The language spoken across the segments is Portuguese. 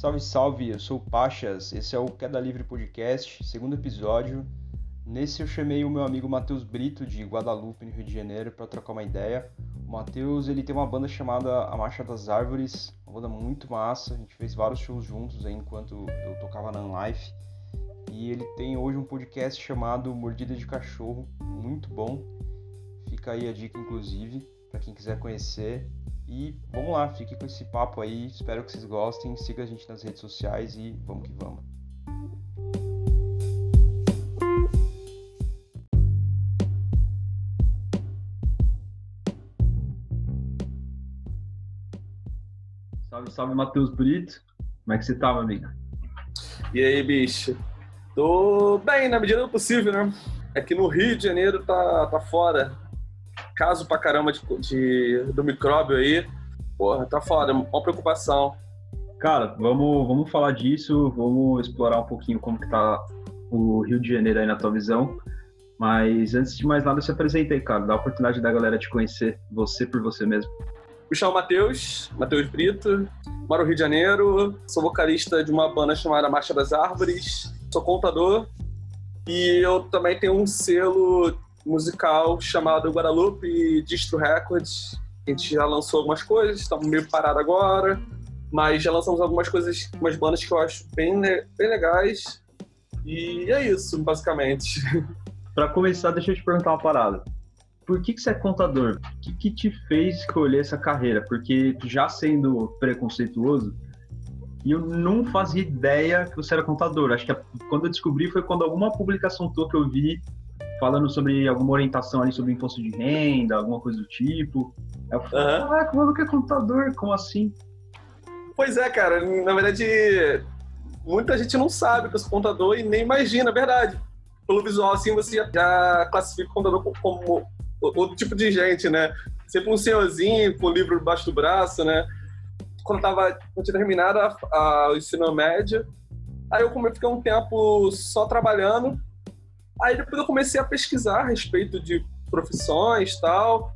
Salve, salve, eu sou o Pachas, esse é o Queda Livre Podcast, segundo episódio. Nesse eu chamei o meu amigo Matheus Brito, de Guadalupe, no Rio de Janeiro, para trocar uma ideia. O Matheus, ele tem uma banda chamada A Marcha das Árvores, uma banda muito massa, a gente fez vários shows juntos aí enquanto eu tocava na Unlife. E ele tem hoje um podcast chamado Mordida de Cachorro, muito bom. Fica aí a dica, inclusive, para quem quiser conhecer. E vamos lá, fique com esse papo aí. Espero que vocês gostem. Siga a gente nas redes sociais e vamos que vamos. Salve, salve, Matheus Brito. Como é que você tá, meu amigo? E aí, bicho? Tô bem, na medida do possível, né? Aqui no Rio de Janeiro tá, tá fora caso pra caramba de, de, do micróbio aí. Porra, tá foda, uma preocupação. Cara, vamos, vamos falar disso, vamos explorar um pouquinho como que tá o Rio de Janeiro aí na tua visão. Mas antes de mais nada, se apresenta aí, cara. Dá a oportunidade da galera te conhecer, você por você mesmo. Me chamo Matheus, Matheus Brito, moro no Rio de Janeiro, sou vocalista de uma banda chamada Marcha das Árvores, sou contador e eu também tenho um selo musical chamado Guadalupe Distro Records. A gente já lançou algumas coisas, estamos meio parado agora, mas já lançamos algumas coisas, umas bandas que eu acho bem, bem legais. E é isso, basicamente. Para começar, deixa eu te perguntar uma parada. Por que, que você é contador? O que, que te fez escolher essa carreira? Porque já sendo preconceituoso, eu não fazia ideia que você era contador. Acho que quando eu descobri foi quando alguma publicação tua que eu vi falando sobre alguma orientação ali sobre imposto de renda, alguma coisa do tipo. Aí eu falei, uhum. caraca, o que é contador? Como assim? Pois é, cara. Na verdade, muita gente não sabe que eu sou contador e nem imagina, é verdade. Pelo visual, assim, você já classifica o contador como outro tipo de gente, né? Sempre um senhorzinho com o livro debaixo do braço, né? Quando eu tava, quando tinha terminado a, a, o ensino médio, aí eu fiquei um tempo só trabalhando Aí depois eu comecei a pesquisar a respeito de profissões tal.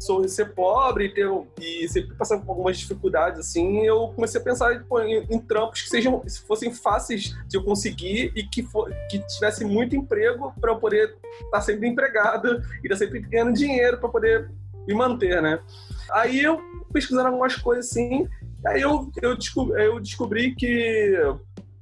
Sou ser pobre ter, e sempre passando por algumas dificuldades assim, eu comecei a pensar pô, em, em, trampos que sejam fossem fáceis de eu conseguir e que, for, que tivesse muito emprego para eu poder estar tá sempre empregado e estar tá sempre ganhando dinheiro para poder me manter, né? Aí eu pesquisando algumas coisas assim, aí eu, eu, descobri, eu descobri que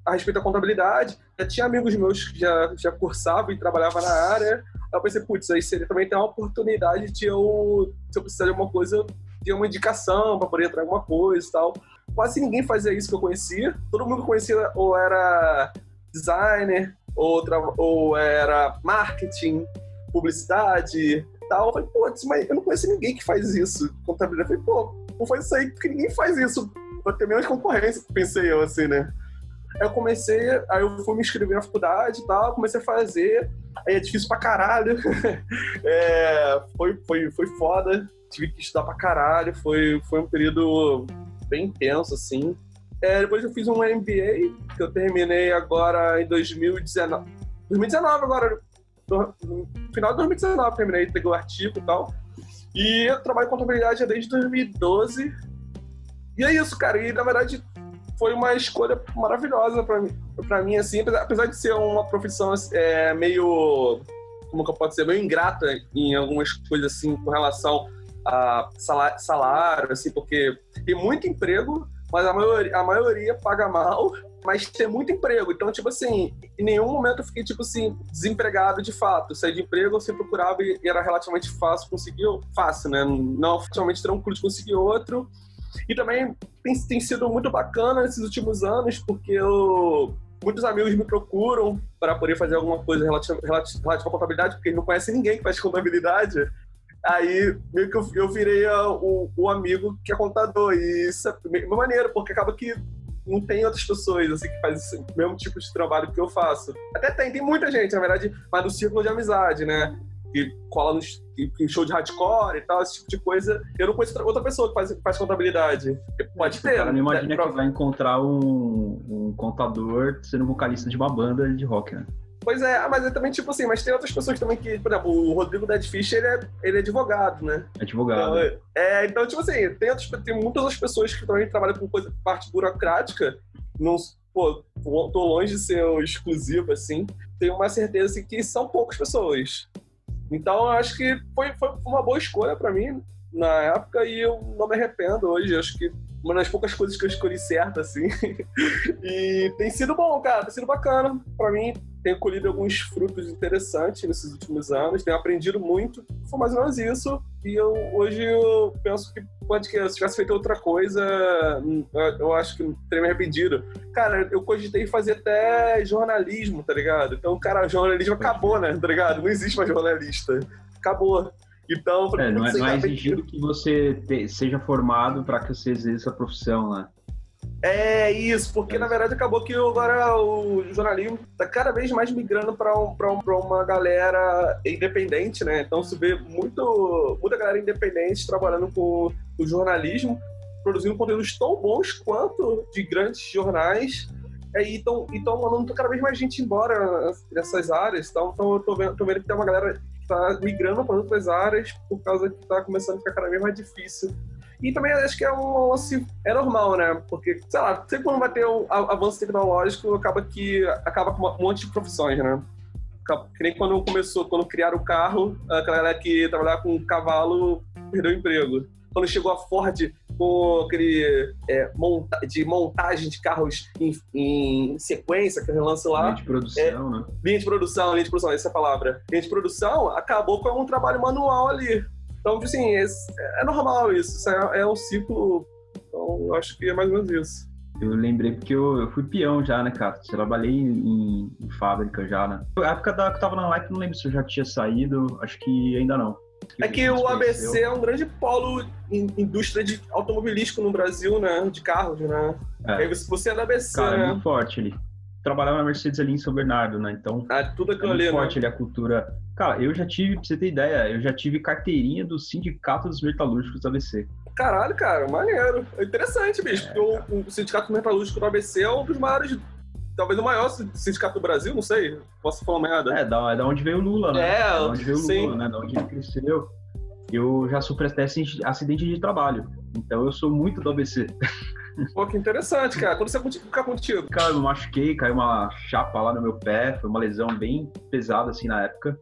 a respeito da contabilidade. Já tinha amigos meus que já, já cursavam e trabalhavam na área. Aí eu pensei, putz, aí seria também ter uma oportunidade de eu, se eu precisar de alguma coisa, ter uma indicação para poder entrar em alguma coisa e tal. Quase ninguém fazia isso que eu conhecia. Todo mundo que conhecia ou era designer, ou, ou era marketing, publicidade tal. Eu falei, putz, mas eu não conheço ninguém que faz isso. Contabilidade. Eu falei, pô, não faz isso aí porque ninguém faz isso. Vai ter menos concorrência, pensei eu, assim, né? Aí eu comecei, aí eu fui me inscrever na faculdade e tal, comecei a fazer. Aí é difícil pra caralho. é, foi, foi, foi foda. Tive que estudar pra caralho. Foi, foi um período bem intenso, assim. É, depois eu fiz um MBA, que eu terminei agora em 2019. 2019 agora. No final de 2019 terminei, peguei o artigo e tal. E eu trabalho com contabilidade desde 2012. E é isso, cara. E na verdade, foi uma escolha maravilhosa para mim, mim, assim, apesar de ser uma profissão é, meio, como que eu posso dizer, meio ingrata em algumas coisas, assim, com relação a salário, salário assim, porque tem muito emprego, mas a maioria, a maioria paga mal, mas tem muito emprego. Então, tipo assim, em nenhum momento eu fiquei, tipo assim, desempregado de fato. Saí de emprego, eu sempre procurava e era relativamente fácil conseguir, fácil, né? Não relativamente tranquilo de conseguir outro. E também tem, tem sido muito bacana nesses últimos anos, porque eu, muitos amigos me procuram para poder fazer alguma coisa relativa, relativa, à contabilidade, porque não conhece ninguém que faz contabilidade. Aí, meio que eu, eu virei a, o, o, amigo que é contador. E isso é meio maneiro, porque acaba que não tem outras pessoas assim que fazem o mesmo tipo de trabalho que eu faço. Até tem, tem muita gente, na verdade, mas do círculo de amizade, né? Que cola no show de hardcore e tal, esse tipo de coisa. Eu não conheço outra pessoa que faz, faz contabilidade. Pode ter. O cara não imagina né? que vai encontrar um, um contador sendo vocalista de uma banda de rock, né? Pois é, ah, mas é também tipo assim, mas tem outras pessoas também que, por exemplo, o Rodrigo Dead Fish, ele é, ele é advogado, né? Advogado. Então, é, então, tipo assim, tem, outras, tem muitas outras pessoas que também trabalham com coisa, parte burocrática não, pô, tô longe de ser exclusivo, assim, tenho uma certeza que são poucas pessoas. Então, acho que foi, foi uma boa escolha para mim na época e eu não me arrependo hoje. Acho que uma das poucas coisas que eu escolhi certo, assim. e tem sido bom, cara, tem sido bacana. Para mim, tenho colhido alguns frutos interessantes nesses últimos anos, tenho aprendido muito. Foi mais ou menos isso. E eu, hoje eu penso que pode que se tivesse feito outra coisa, eu acho que teria me arrependido. Cara, eu cogitei fazer até jornalismo, tá ligado? Então, cara, jornalismo acabou, né? Tá ligado? Não existe mais jornalista. Acabou. Então, é, não é, não é exigido que você te, seja formado para que você exerça a profissão, né? É isso, porque na verdade acabou que agora o jornalismo está cada vez mais migrando para um, um, uma galera independente, né? Então se vê muito, muita galera independente trabalhando com o jornalismo, produzindo conteúdos tão bons quanto de grandes jornais. E estão mandando cada vez mais gente embora nessas áreas. Então, então eu tô vendo, tô vendo que tem uma galera está migrando para outras áreas por causa que está começando a ficar cada vez mais difícil e também acho que é um lance. É normal, né? Porque, sei lá, sempre quando vai ter um avanço tecnológico, acaba que acaba com um monte de profissões, né? Que nem quando começou, quando criaram o carro, aquela galera que trabalhava com cavalo perdeu o emprego. Quando chegou a Ford com aquele é, monta de montagem de carros em, em sequência, que relança lá. Linha de produção, é, né? Linha de produção, linha de produção, essa é a palavra. Linha de produção acabou com um trabalho manual ali. Então, assim, é, é normal isso. Isso é, é um ciclo. Então, eu acho que é mais ou menos isso. Eu lembrei porque eu, eu fui peão já, né, cara? Eu trabalhei em, em, fábrica já, né? Na época da, que eu tava na live, não lembro se eu já tinha saído, acho que ainda não. É que o ABC é um grande polo indústria de automobilístico no Brasil, né? De carros, né? É. Aí você é da ABC, cara, né? é muito forte ali. Trabalhava na Mercedes ali em São Bernardo, né? Então. É tudo aquilo é ali, forte né? ali a cultura Cara, eu já tive, pra você ter ideia, eu já tive carteirinha do Sindicato dos Metalúrgicos do ABC. Caralho, cara, maneiro. É interessante, bicho, é, porque o, o Sindicato Metalúrgico do ABC é um dos maiores talvez o maior sindicato do Brasil, não sei, posso falar merda. É, da, é da onde veio o Lula, né? É, é da onde veio o Lula, né? Da onde ele cresceu. Eu já sofri até acidente de trabalho, então eu sou muito do ABC. Pô, que interessante, cara. Quando você ficar contigo? Cara, eu machuquei, caiu uma chapa lá no meu pé, foi uma lesão bem pesada, assim, na época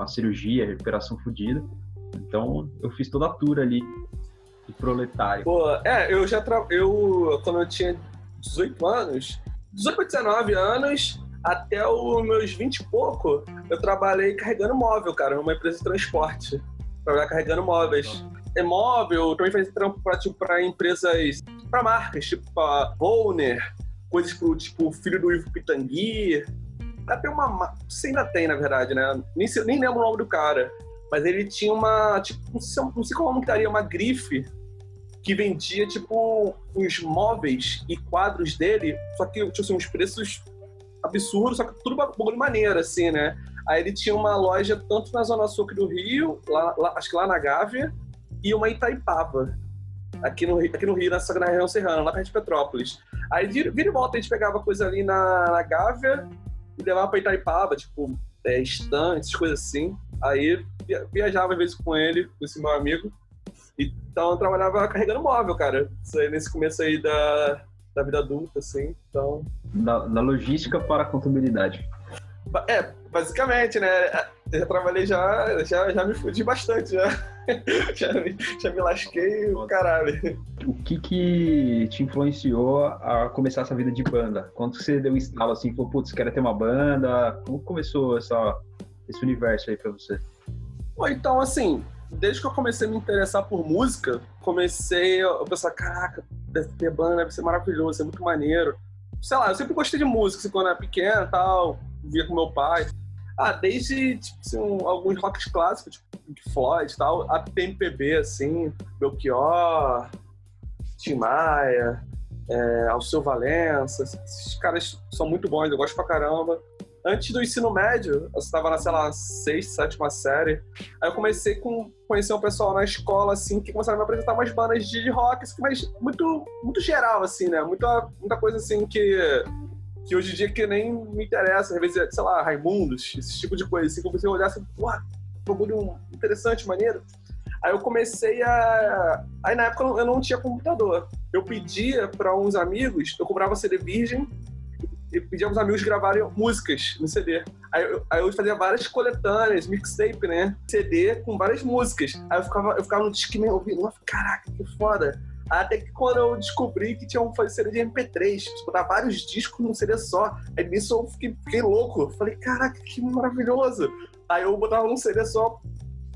uma cirurgia, recuperação fodida. Então eu fiz toda a tour ali do proletário. Pô, é, eu já tra... eu quando eu tinha 18 anos, 18 para 19 anos, até os meus 20 e pouco, eu trabalhei carregando móvel, cara, numa empresa de transporte. Trabalhar carregando móveis. É móvel, também fazia trampo para tipo, empresas, para marcas, tipo a Volner, coisas pro tipo filho do Ivo Pitangui, até uma. Você ainda tem, na verdade, né? Nem, nem lembro o nome do cara. Mas ele tinha uma. Tipo, não sei, não sei como estaria, uma grife que vendia, tipo, os móveis e quadros dele, só que tinha assim, uns preços absurdos, só que tudo bagulho maneiro, assim, né? Aí ele tinha uma loja tanto na Zona Sul do Rio, lá, lá, acho que lá na Gávea, e uma em Itaipava, aqui no, aqui no Rio, na, na região serrana, lá perto de Petrópolis. Aí vira, vira e volta a gente pegava coisa ali na, na Gávea e levava pra Itaipava, tipo, é, estantes, coisas assim. Aí viajava às vezes com ele, com esse meu amigo. Então eu trabalhava carregando móvel, cara. Isso aí nesse começo aí da, da vida adulta, assim. Então. Da, da logística para a contabilidade. É, basicamente, né? Eu já trabalhei já, já, já me fudi bastante, já. já, me, já me lasquei o caralho. O que que te influenciou a começar essa vida de banda? Quando você deu um instalo assim, falou, putz, quero ter uma banda? Como começou essa, esse universo aí pra você? Bom, então, assim, desde que eu comecei a me interessar por música, comecei a pensar, caraca, deve ter banda, deve ser maravilhoso, deve ser muito maneiro. Sei lá, eu sempre gostei de música, assim, quando era pequena tal, via com meu pai. Ah, desde tipo, assim, um, alguns rocks clássicos, tipo Floyd e tal, até MPB, assim, Belchior, Tim Maia, é, Alceu Valença, esses caras são muito bons, eu gosto pra caramba. Antes do ensino médio, eu estava na, sei lá, sexta, sétima série, aí eu comecei com conhecer um pessoal na escola, assim, que começaram a me apresentar umas bandas de rock, assim, mas muito, muito geral, assim, né? Muita, muita coisa, assim, que que hoje em dia que nem me interessa, às vezes, sei lá, Raimundos, esse tipo de coisa, assim, comecei a olhar assim, uau, bagulho interessante, maneiro. Aí eu comecei a. Aí na época eu não tinha computador. Eu pedia para uns amigos, eu comprava CD virgem e pedia para os amigos gravarem músicas no CD. Aí eu, aí eu fazia várias coletâneas, mixtape, né? CD com várias músicas. Aí eu ficava, eu ficava no disque ouvindo, nossa, caraca, que foda. Até que quando eu descobri que tinha um CD de MP3, tipo, botar vários discos num CD só. Aí nisso eu fiquei, fiquei louco. Falei, caraca, que maravilhoso. Aí eu botava num CD só,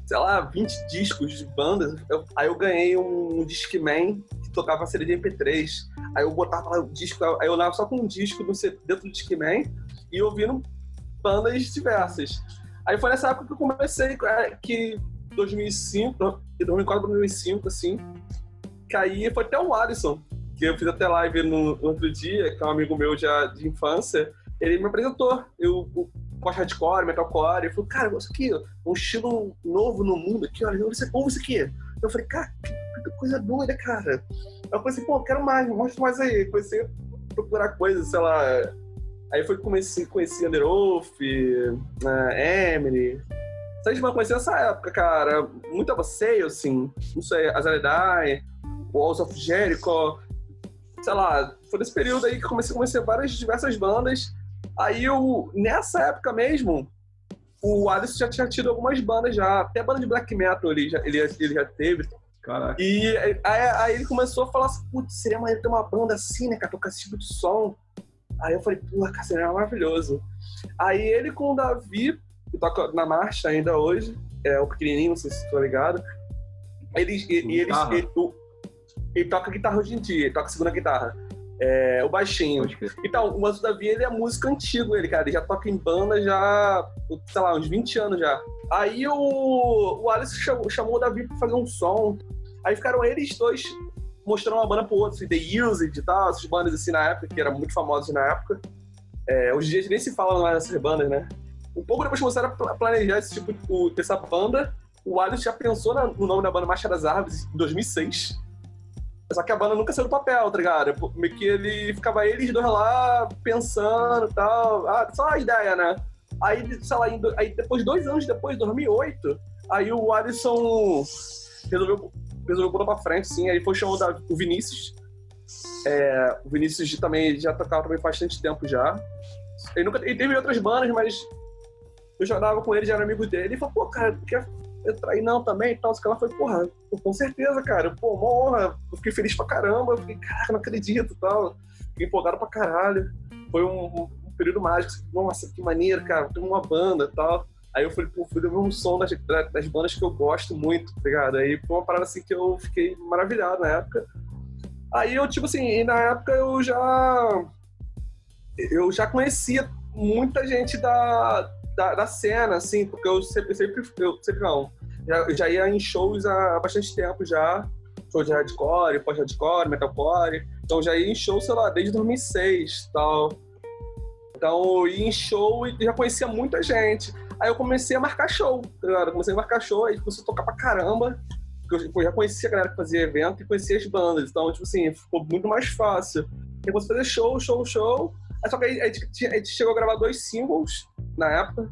sei lá, 20 discos de bandas. Eu, aí eu ganhei um Discman que tocava CD de MP3. Aí eu botava lá o disco, aí eu olhava só com um disco dentro do Discman e ouvindo bandas diversas. Aí foi nessa época que eu comecei, é, que 2005, 2004, 2005, assim, caí, foi até o Alisson, que eu fiz até live no, no outro dia, que é um amigo meu já de infância, ele me apresentou. Eu gosto hardcore, metalcore. Eu falei, cara, isso aqui, um estilo novo no mundo aqui, olha, ouve isso aqui. Eu falei, cara, que coisa doida, cara. Eu falei assim, pô, quero mais, mostra mais aí. Comecei a procurar coisas, sei lá. Aí foi que comecei a conhecer Underoath, uh, Emily. Vocês vão conhecer nessa época, cara. Muita você, assim, não sei, Azaledai, Walls of Jericho. Sei lá, foi nesse período aí que comecei a conhecer várias diversas bandas. Aí eu, nessa época mesmo, o Alisson já tinha tido algumas bandas já, até banda de black metal ele já, ele, ele já teve. Caraca. E aí, aí, ele começou a falar assim, putz, seria maneiro ter uma banda assim, né, cara, tocar esse tipo de som. Aí eu falei, pô, cara, seria maravilhoso. Aí ele com o Davi, que toca na marcha ainda hoje, é o pequenininho, não sei se tá ligado. Eles, e, eles, ele, ele, toca guitarra hoje em dia, ele toca segunda guitarra. É, o baixinho. Então, o Anjo Davi, ele é músico antigo, ele, cara. Ele já toca em banda já, sei lá, uns 20 anos já. Aí o, o Alice chamou, chamou o Davi pra fazer um som. Aí ficaram eles dois mostrando uma banda pro outro, assim, The Used e tal, essas bandas assim na época, que eram muito famosas na época. É, hoje em dia nem se fala mais nessas bandas, né? Um pouco depois começaram a planejar esse tipo de, dessa banda. O Alice já pensou no nome da banda Marcha das Árvores em 2006. Só que a banda nunca saiu do papel, tá ligado? Meio que ele ficava eles dois lá pensando e tal. Ah, só a ideia, né? Aí, sei lá, aí depois, dois anos depois, 2008, aí o Alisson resolveu, resolveu botar pra frente, sim. Aí foi chamado o Vinícius. É, o Vinícius também já tocava também bastante tempo já. Ele, nunca, ele teve outras bandas, mas eu jogava com ele, já era amigo dele. Ele falou, pô, cara, quer eu traí não também e tal. Os caras foi, porra, com certeza, cara. Pô, uma honra. Eu fiquei feliz pra caramba. Eu fiquei, caraca, não acredito e tal. Fiquei empolgado pra caralho. Foi um, um, período mágico. Nossa, que maneiro, cara. Tem uma banda e tal. Aí eu falei, pô, fui ver um som das, das bandas que eu gosto muito, tá ligado? Aí foi uma parada assim que eu fiquei maravilhado na época. Aí eu, tipo assim, na época eu já. Eu já conhecia muita gente da, da, da, cena, assim, porque eu sempre, sempre, eu sempre não. Já, já ia em shows há bastante tempo já. Show de hardcore, pós-hardcore, metalcore. Então já ia em show, sei lá, desde 2006 tal. Então eu ia em show e já conhecia muita gente. Aí eu comecei a marcar show, tá ligado? comecei a marcar show, aí comecei a tocar pra caramba. Porque eu já conhecia a galera que fazia evento e conhecia as bandas. Então, tipo assim, ficou muito mais fácil. Aí comecei a fazer show, show, show. Aí, só que aí, a gente chegou a gravar dois singles na época.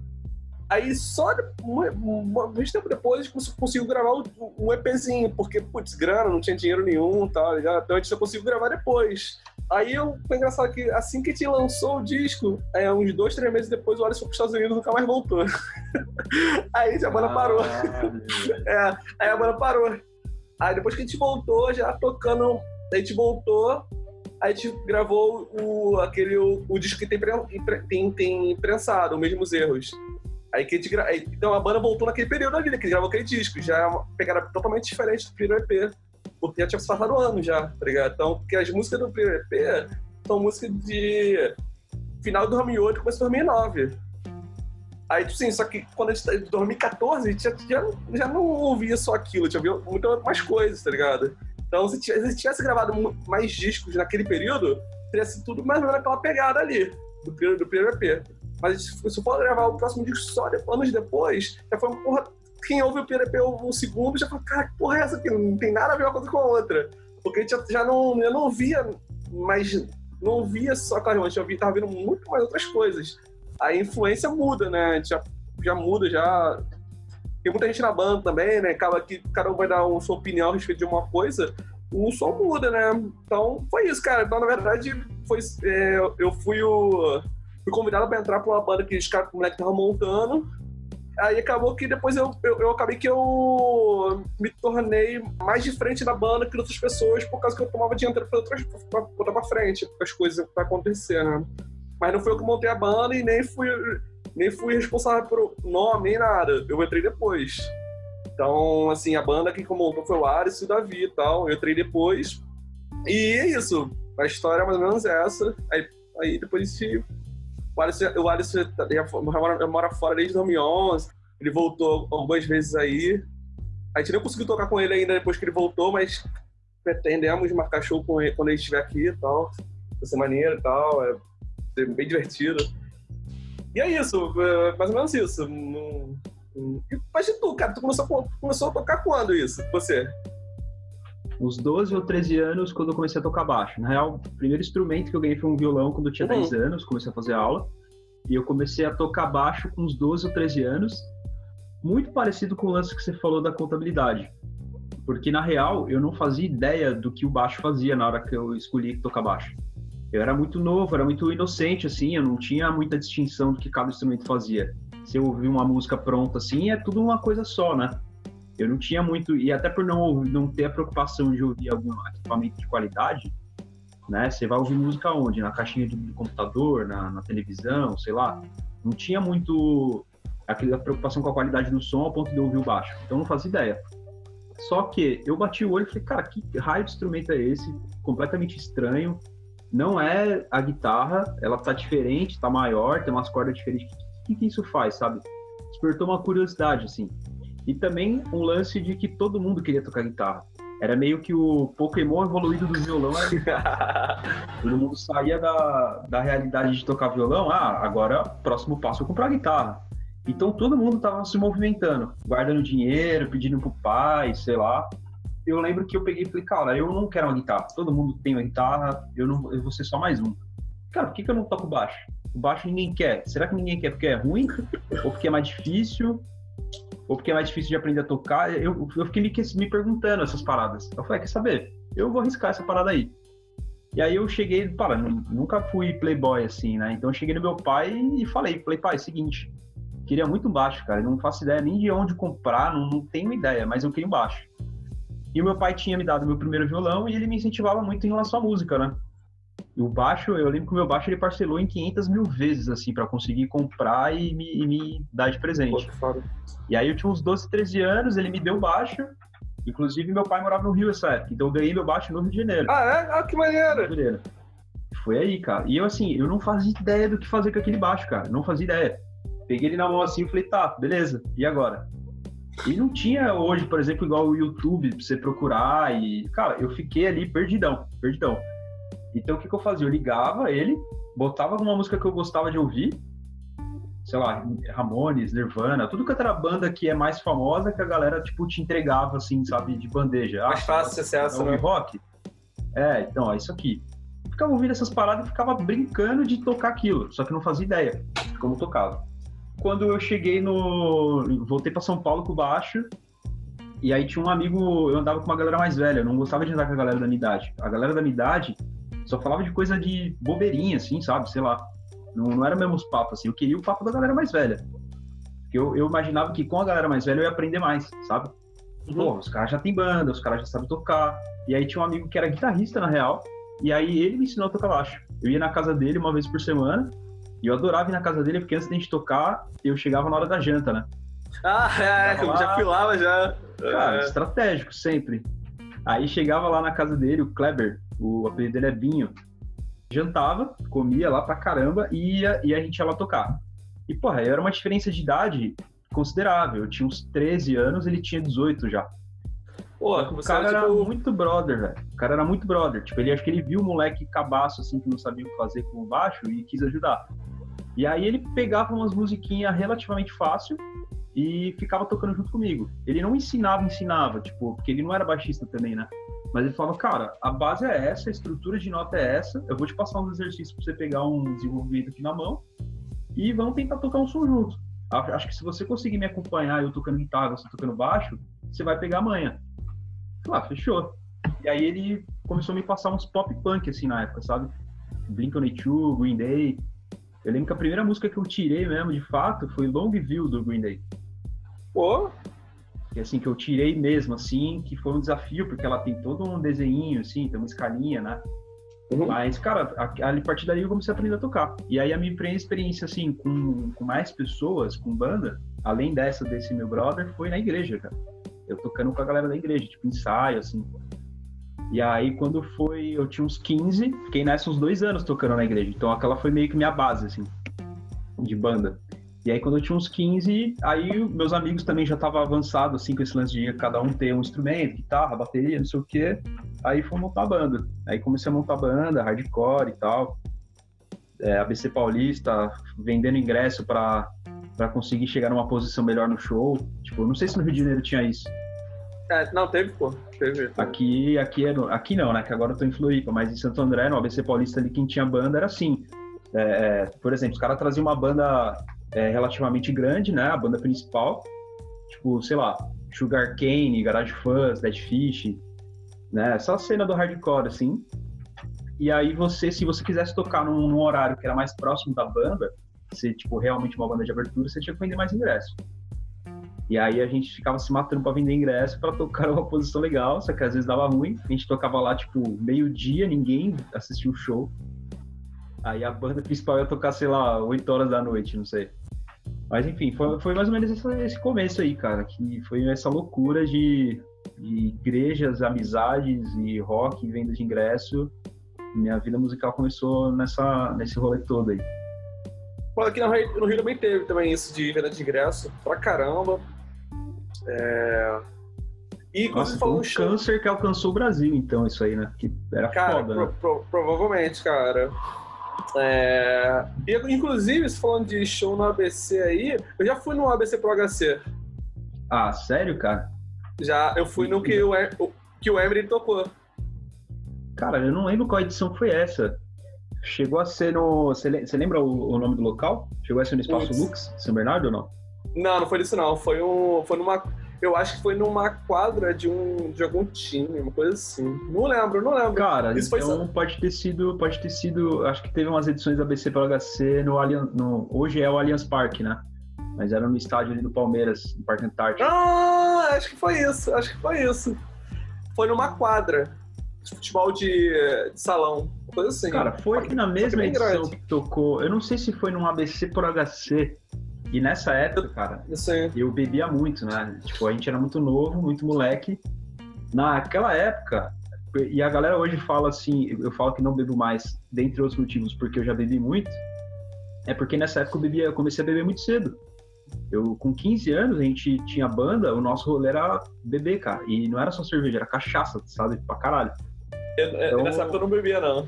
Aí só muito tempo depois conseguiu gravar um EPzinho, porque, putz, grana, não tinha dinheiro nenhum tá ligado? Então a gente só conseguiu gravar depois. Aí eu, foi engraçado que assim que a gente lançou o disco, é, uns dois, três meses depois o Alisson foi para os Estados Unidos e nunca mais voltou. aí a banda ah, parou. é, aí a banda parou. Aí depois que a gente voltou, já tocando, a gente voltou, a gente gravou o, aquele, o, o disco que tem, tem, tem prensado, os mesmos erros. Aí que a gente gra... Então a banda voltou naquele período ali, né, que gravou aquele disco. Já é uma pegada totalmente diferente do primeiro EP. Porque já tinha passado ano já, tá ligado? Então, porque as músicas do primeiro EP são músicas de final de 2008, começo de 2009. Aí, tipo assim, só que quando a gente tá em 2014, a gente já, já, não ouvia só aquilo, tinha ouvido muitas mais coisas, tá ligado? Então, se tivesse gravado mais discos naquele período, teria sido tudo mais ou menos aquela pegada ali, do primeiro, do primeiro EP. Mas se for gravar o próximo disco só anos depois, já foi uma porra. Quem ouve o PNP o segundo já fala, cara, que porra é essa aqui? Não tem nada a ver uma coisa com a outra. Porque já, já não, eu não via mais. Não via só Clarion, a gente já tava vendo muito mais outras coisas. A influência muda, né? Já, já muda, já. tem muita gente na banda também, né? Acaba que cada um vai dar a sua opinião a respeito de uma coisa, o som muda, né? Então foi isso, cara. Então, na verdade, foi, é, eu fui o. Fui convidado para entrar para uma banda que os caras, o moleque tava montando. Aí acabou que depois eu, eu, eu, acabei que eu me tornei mais de frente da banda que outras pessoas por causa que eu tomava dinheiro para outras pra botar pra frente as coisas pra acontecer, né? Mas não foi eu que montei a banda e nem fui nem fui responsável por nome, nem nada. Eu entrei depois. Então, assim, a banda que montou foi o Aris e o Davi e tal. Eu entrei depois. E é isso. A história é mais ou menos essa. Aí, aí depois se... o Alisson, o Alisson mora, mora fora desde 2011. Ele voltou algumas vezes aí. A gente não conseguiu tocar com ele ainda depois que ele voltou, mas pretendemos marcar show com ele quando ele estiver aqui e tal. Vai ser maneiro e tal. É bem divertido. E é isso, é mais ou menos isso. Mas e tu, cara, tu começou, começou a tocar quando isso, você? Uns 12 ou 13 anos, quando eu comecei a tocar baixo. Na real, o primeiro instrumento que eu ganhei foi um violão quando eu tinha uhum. 10 anos, comecei a fazer aula. E eu comecei a tocar baixo com uns 12 ou 13 anos, muito parecido com o lance que você falou da contabilidade. Porque, na real, eu não fazia ideia do que o baixo fazia na hora que eu escolhi tocar baixo eu era muito novo, era muito inocente, assim, eu não tinha muita distinção do que cada instrumento fazia. Se eu ouvir uma música pronta, assim, é tudo uma coisa só, né? Eu não tinha muito, e até por não, não ter a preocupação de ouvir algum equipamento de qualidade, né? Você vai ouvir música onde? Na caixinha do computador, na, na televisão, sei lá. Não tinha muito aquela preocupação com a qualidade do som ao ponto de ouvir o baixo. Então não fazia ideia. Só que eu bati o olho e falei, cara, que raio de instrumento é esse? Completamente estranho não é a guitarra, ela tá diferente, tá maior, tem umas cordas diferentes. O que, que isso faz, sabe? Despertou uma curiosidade, assim. E também um lance de que todo mundo queria tocar guitarra. Era meio que o Pokémon evoluído do violão. todo mundo saía da, da realidade de tocar violão. Ah, agora, próximo passo é comprar guitarra. Então todo mundo tava se movimentando, guardando dinheiro, pedindo pro pai, sei lá eu lembro que eu peguei e falei, cara, eu não quero uma guitarra. Todo mundo tem uma guitarra, eu não, eu vou ser só mais um. Cara, por que, que eu não toco baixo? O baixo ninguém quer. Será que ninguém quer porque é ruim? ou porque é mais difícil? Ou porque é mais difícil de aprender a tocar? Eu, eu fiquei me, me perguntando essas paradas. Eu falei, quer saber? Eu vou arriscar essa parada aí. E aí eu cheguei, para, nunca fui playboy assim, né? Então eu cheguei no meu pai e falei, falei, pai, é seguinte, queria muito baixo, cara, não faço ideia nem de onde comprar, não, não tenho ideia, mas eu queria um baixo. E o meu pai tinha me dado meu primeiro violão e ele me incentivava muito em relação à música, né? E o baixo, eu lembro que o meu baixo ele parcelou em 500 mil vezes, assim, para conseguir comprar e me, e me, dar de presente. e aí eu tinha uns 12, 13 anos, ele me deu o baixo. Inclusive, meu pai morava no Rio essa época, então eu ganhei meu baixo no Rio de Janeiro. Ah, é? Ah, que maneiro! Foi aí, cara. E eu, assim, eu não fazia ideia do que fazer com aquele baixo, cara. Não fazia ideia. Peguei ele na mão assim e falei, tá, beleza. E agora? E não tinha hoje, por exemplo, igual o YouTube, pra você procurar e... Cara, eu fiquei ali perdidão, perdidão. Então, o que, que eu fazia? Eu ligava ele, botava alguma música que eu gostava de ouvir, sei lá, Ramones, Nirvana, tudo que era banda que é mais famosa que a galera, tipo, te entregava, assim, sabe, de bandeja. Mais ah, fácil acesso, né? rock? É, então, é isso aqui. Ficava ouvindo essas paradas e ficava brincando de tocar aquilo, só que não fazia ideia de como tocava quando eu cheguei no. Voltei para São Paulo com o baixo. E aí tinha um amigo. Eu andava com uma galera mais velha. Eu não gostava de andar com a galera da minha idade. A galera da minha idade só falava de coisa de bobeirinha, assim, sabe? Sei lá. Não, não era mesmo os papos, assim. Eu queria o papo da galera mais velha. Porque eu, eu imaginava que com a galera mais velha eu ia aprender mais, sabe? Uhum. Pô, os caras já têm banda, os caras já sabem tocar. E aí tinha um amigo que era guitarrista, na real. E aí ele me ensinou a tocar baixo. Eu ia na casa dele uma vez por semana e eu adorava ir na casa dele, porque antes de a gente tocar, eu chegava na hora da janta, né? Ah, é, eu já fui lá, já. Cara, é. estratégico, sempre. Aí chegava lá na casa dele, o Kleber, o apelido dele é Binho. Jantava, comia lá pra caramba e ia, e a gente ia lá tocar. E, porra, era uma diferença de idade considerável. Eu tinha uns 13 anos, ele tinha 18 já. Pô, o cara era, tipo... muito brother, velho. O cara era muito brother. Tipo, ele acho que ele viu o moleque cabaço, assim, que não sabia o que fazer com o baixo e quis ajudar. E aí ele pegava umas musiquinhas relativamente fácil e ficava tocando junto comigo. Ele não ensinava, ensinava, tipo, porque ele não era baixista também, né? Mas ele falava, cara, a base é essa, a estrutura de nota é essa, eu vou te passar uns exercícios pra você pegar um desenvolvimento aqui na mão e vamos tentar tocar um som junto. acho que se você conseguir me acompanhar, eu tocando guitarra, você tocando baixo, você vai pegar amanhã. Ah, fechou. E aí ele começou a me passar uns pop punk, assim, na época, sabe? Blink-182, Green Day. Eu lembro que a primeira música que eu tirei mesmo, de fato, foi Longview, do Green Day. Pô! Que assim, que eu tirei mesmo, assim, que foi um desafio, porque ela tem todo um desenho, assim, tem uma escalinha, né? Uhum. Mas, cara, a, a, partir daí eu comecei a aprender a tocar. E aí a minha primeira experiência, assim, com, com mais pessoas, com banda, além dessa, desse meu brother, foi na igreja, cara. Eu tocando com a galera da igreja, tipo, ensaio, assim. E aí, quando foi, eu tinha uns 15, fiquei nessa uns dois anos tocando na igreja. Então, aquela foi meio que minha base, assim, de banda. E aí, quando eu tinha uns 15, aí meus amigos também já estavam avançados, assim, com esse lance de cada um ter um instrumento, guitarra, bateria, não sei o quê. Aí fomos montar a banda. Aí comecei a montar a banda, hardcore e tal. É, ABC Paulista, vendendo ingresso para conseguir chegar numa posição melhor no show. Tipo, não sei se no Rio de Janeiro tinha isso. É, não, teve, pô. Teve. Aqui, aqui, é, aqui não, né? Que agora eu tô em Floripa, mas em Santo André, no ABC Paulista ali, quem tinha banda era assim. É, é por exemplo, os caras traziam uma banda é, relativamente grande, né? A banda principal. Tipo, sei lá, Sugar Cane, Garage Fuzz, Dead Fish, né? Essa cena do hardcore, assim. E aí você, se você quisesse tocar num, num horário que era mais próximo da banda, ser tipo realmente uma banda de abertura, você tinha que vender mais ingresso. E aí a gente ficava se matando para vender ingresso para tocar uma posição legal, só que às vezes dava ruim. A gente tocava lá tipo meio-dia, ninguém assistiu o show. Aí a banda principal ia tocar, sei lá, 8 horas da noite, não sei. Mas enfim, foi, foi mais ou menos esse, esse começo aí, cara, que foi essa loucura de, de igrejas, amizades e rock, venda de ingresso. Minha vida musical começou nessa, nesse rolê todo aí. Pô, aqui no Rio, no Rio também teve também isso de venda de ingresso, pra caramba. É... E Nossa, falou um câncer que alcançou o Brasil, então, isso aí, né? Que era cara, foda, pro, né? Pro, provavelmente, cara. É... E, inclusive, falando de show no ABC aí, eu já fui no ABC Pro HC. Ah, sério, cara? Já, eu fui no que o, que o Emery tocou. Cara, eu não lembro qual edição foi essa. Chegou a ser no. Você lembra o, o, nome do local? Chegou a ser no Espaço. Lux, São Bernardo ou não? Não, não foi isso não. Foi, um, foi numa. Eu acho que foi numa quadra de um de algum time, uma coisa assim. Não lembro, não lembro. Cara, isso então foi... pode ter sido, pode ter sido, acho que teve umas edições da BC pelo HC no Allianz, no, hoje é o Allianz Parque, né? Mas era no estádio ali do Palmeiras, no Parque Antártico. Ah, acho que foi isso, acho que foi isso. Foi numa quadra de futebol de, de salão, coisa assim. Cara, foi na mesma edição grande. que tocou, eu não sei se foi num ABC por HC, e nessa época, cara, eu bebia muito, né? Tipo, a gente era muito novo, muito moleque. Naquela época, e a galera hoje fala assim, eu falo que não bebo mais, dentre outros motivos, porque eu já bebi muito, é porque nessa época eu, bebia, eu comecei a beber muito cedo. Eu, com 15 anos, a gente tinha banda, o nosso rolê era beber, cara. E não era só cerveja, era cachaça, sabe? Pra caralho. Eu, então, nessa época eu não bebia, não.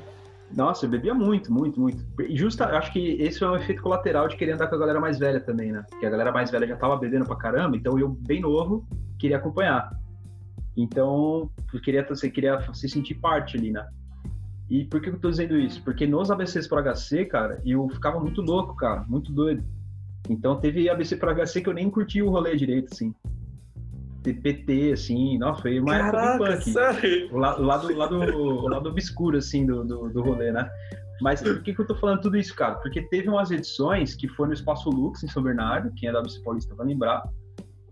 Nossa, eu bebia muito, muito, muito. Justa, acho que esse foi um efeito colateral de querer andar com a galera mais velha também, né? Porque a galera mais velha já tava bebendo pra caramba, então eu, bem novo, queria acompanhar. Então, eu queria, você queria se sentir parte ali, né? E por que eu tô dizendo isso? Porque nos ABCs pro HC, cara, eu ficava muito louco, cara, muito doido. Então teve ABC pro HC que eu nem curti o rolê direito, assim. PT, assim, nossa, foi uma Caraca, época do punk. O lado, o lado, o lado, o lado obscuro, assim, do, do, do rolê, né? Mas por que, que eu tô falando tudo isso, cara? Porque teve umas edições que foi no Espaço Lux, em São Bernardo, quem é da ABC Paulista vai lembrar,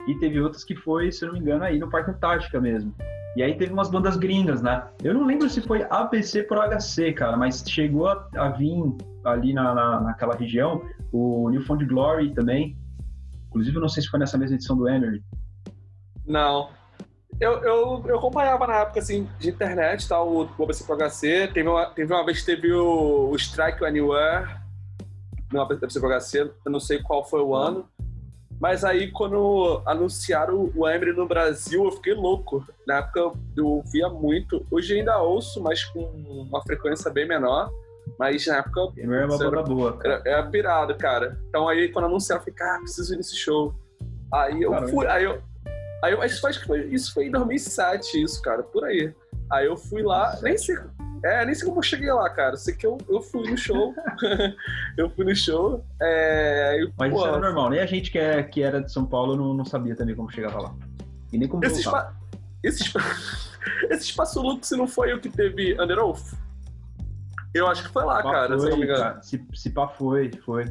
e teve outras que foi, se eu não me engano, aí no Parque Antártica mesmo. E aí teve umas bandas gringas, né? Eu não lembro se foi ABC pro HC, cara, mas chegou a, a vir ali na, na, naquela região o Newfound Glory também. Inclusive, eu não sei se foi nessa mesma edição do Emery. Não. Eu, eu, eu acompanhava na época, assim, de internet, tá, o ABC pro HC. Teve uma, teve uma vez que teve o, o Strike Anywhere no ABC pro HC, eu não sei qual foi o ano. Mas aí, quando anunciaram o Emery no Brasil, eu fiquei louco. Na época, eu via muito. Hoje ainda ouço, mas com uma frequência bem menor. Mas na época. Emery é uma banda boa. Cara. Era, era pirado, cara. Então aí, quando anunciaram, eu fiquei, ah, preciso ir nesse show. Aí eu Caramba. fui. Aí eu, Aí eu acho que foi, isso foi em 2007, isso, cara, por aí. Aí eu fui lá, nem sei, É, nem sei como eu cheguei lá, cara. Sei que eu, eu fui no show. eu fui no show. É, e, Mas pô, isso era normal. Nem a gente que, é, que era de São Paulo não, não sabia também como chegava lá. E nem como esse, spa... esse, esse espaço Lux não foi o que teve Under Oath? Eu acho que foi lá, cara, foi, se não me engano. Se, se pá foi, foi.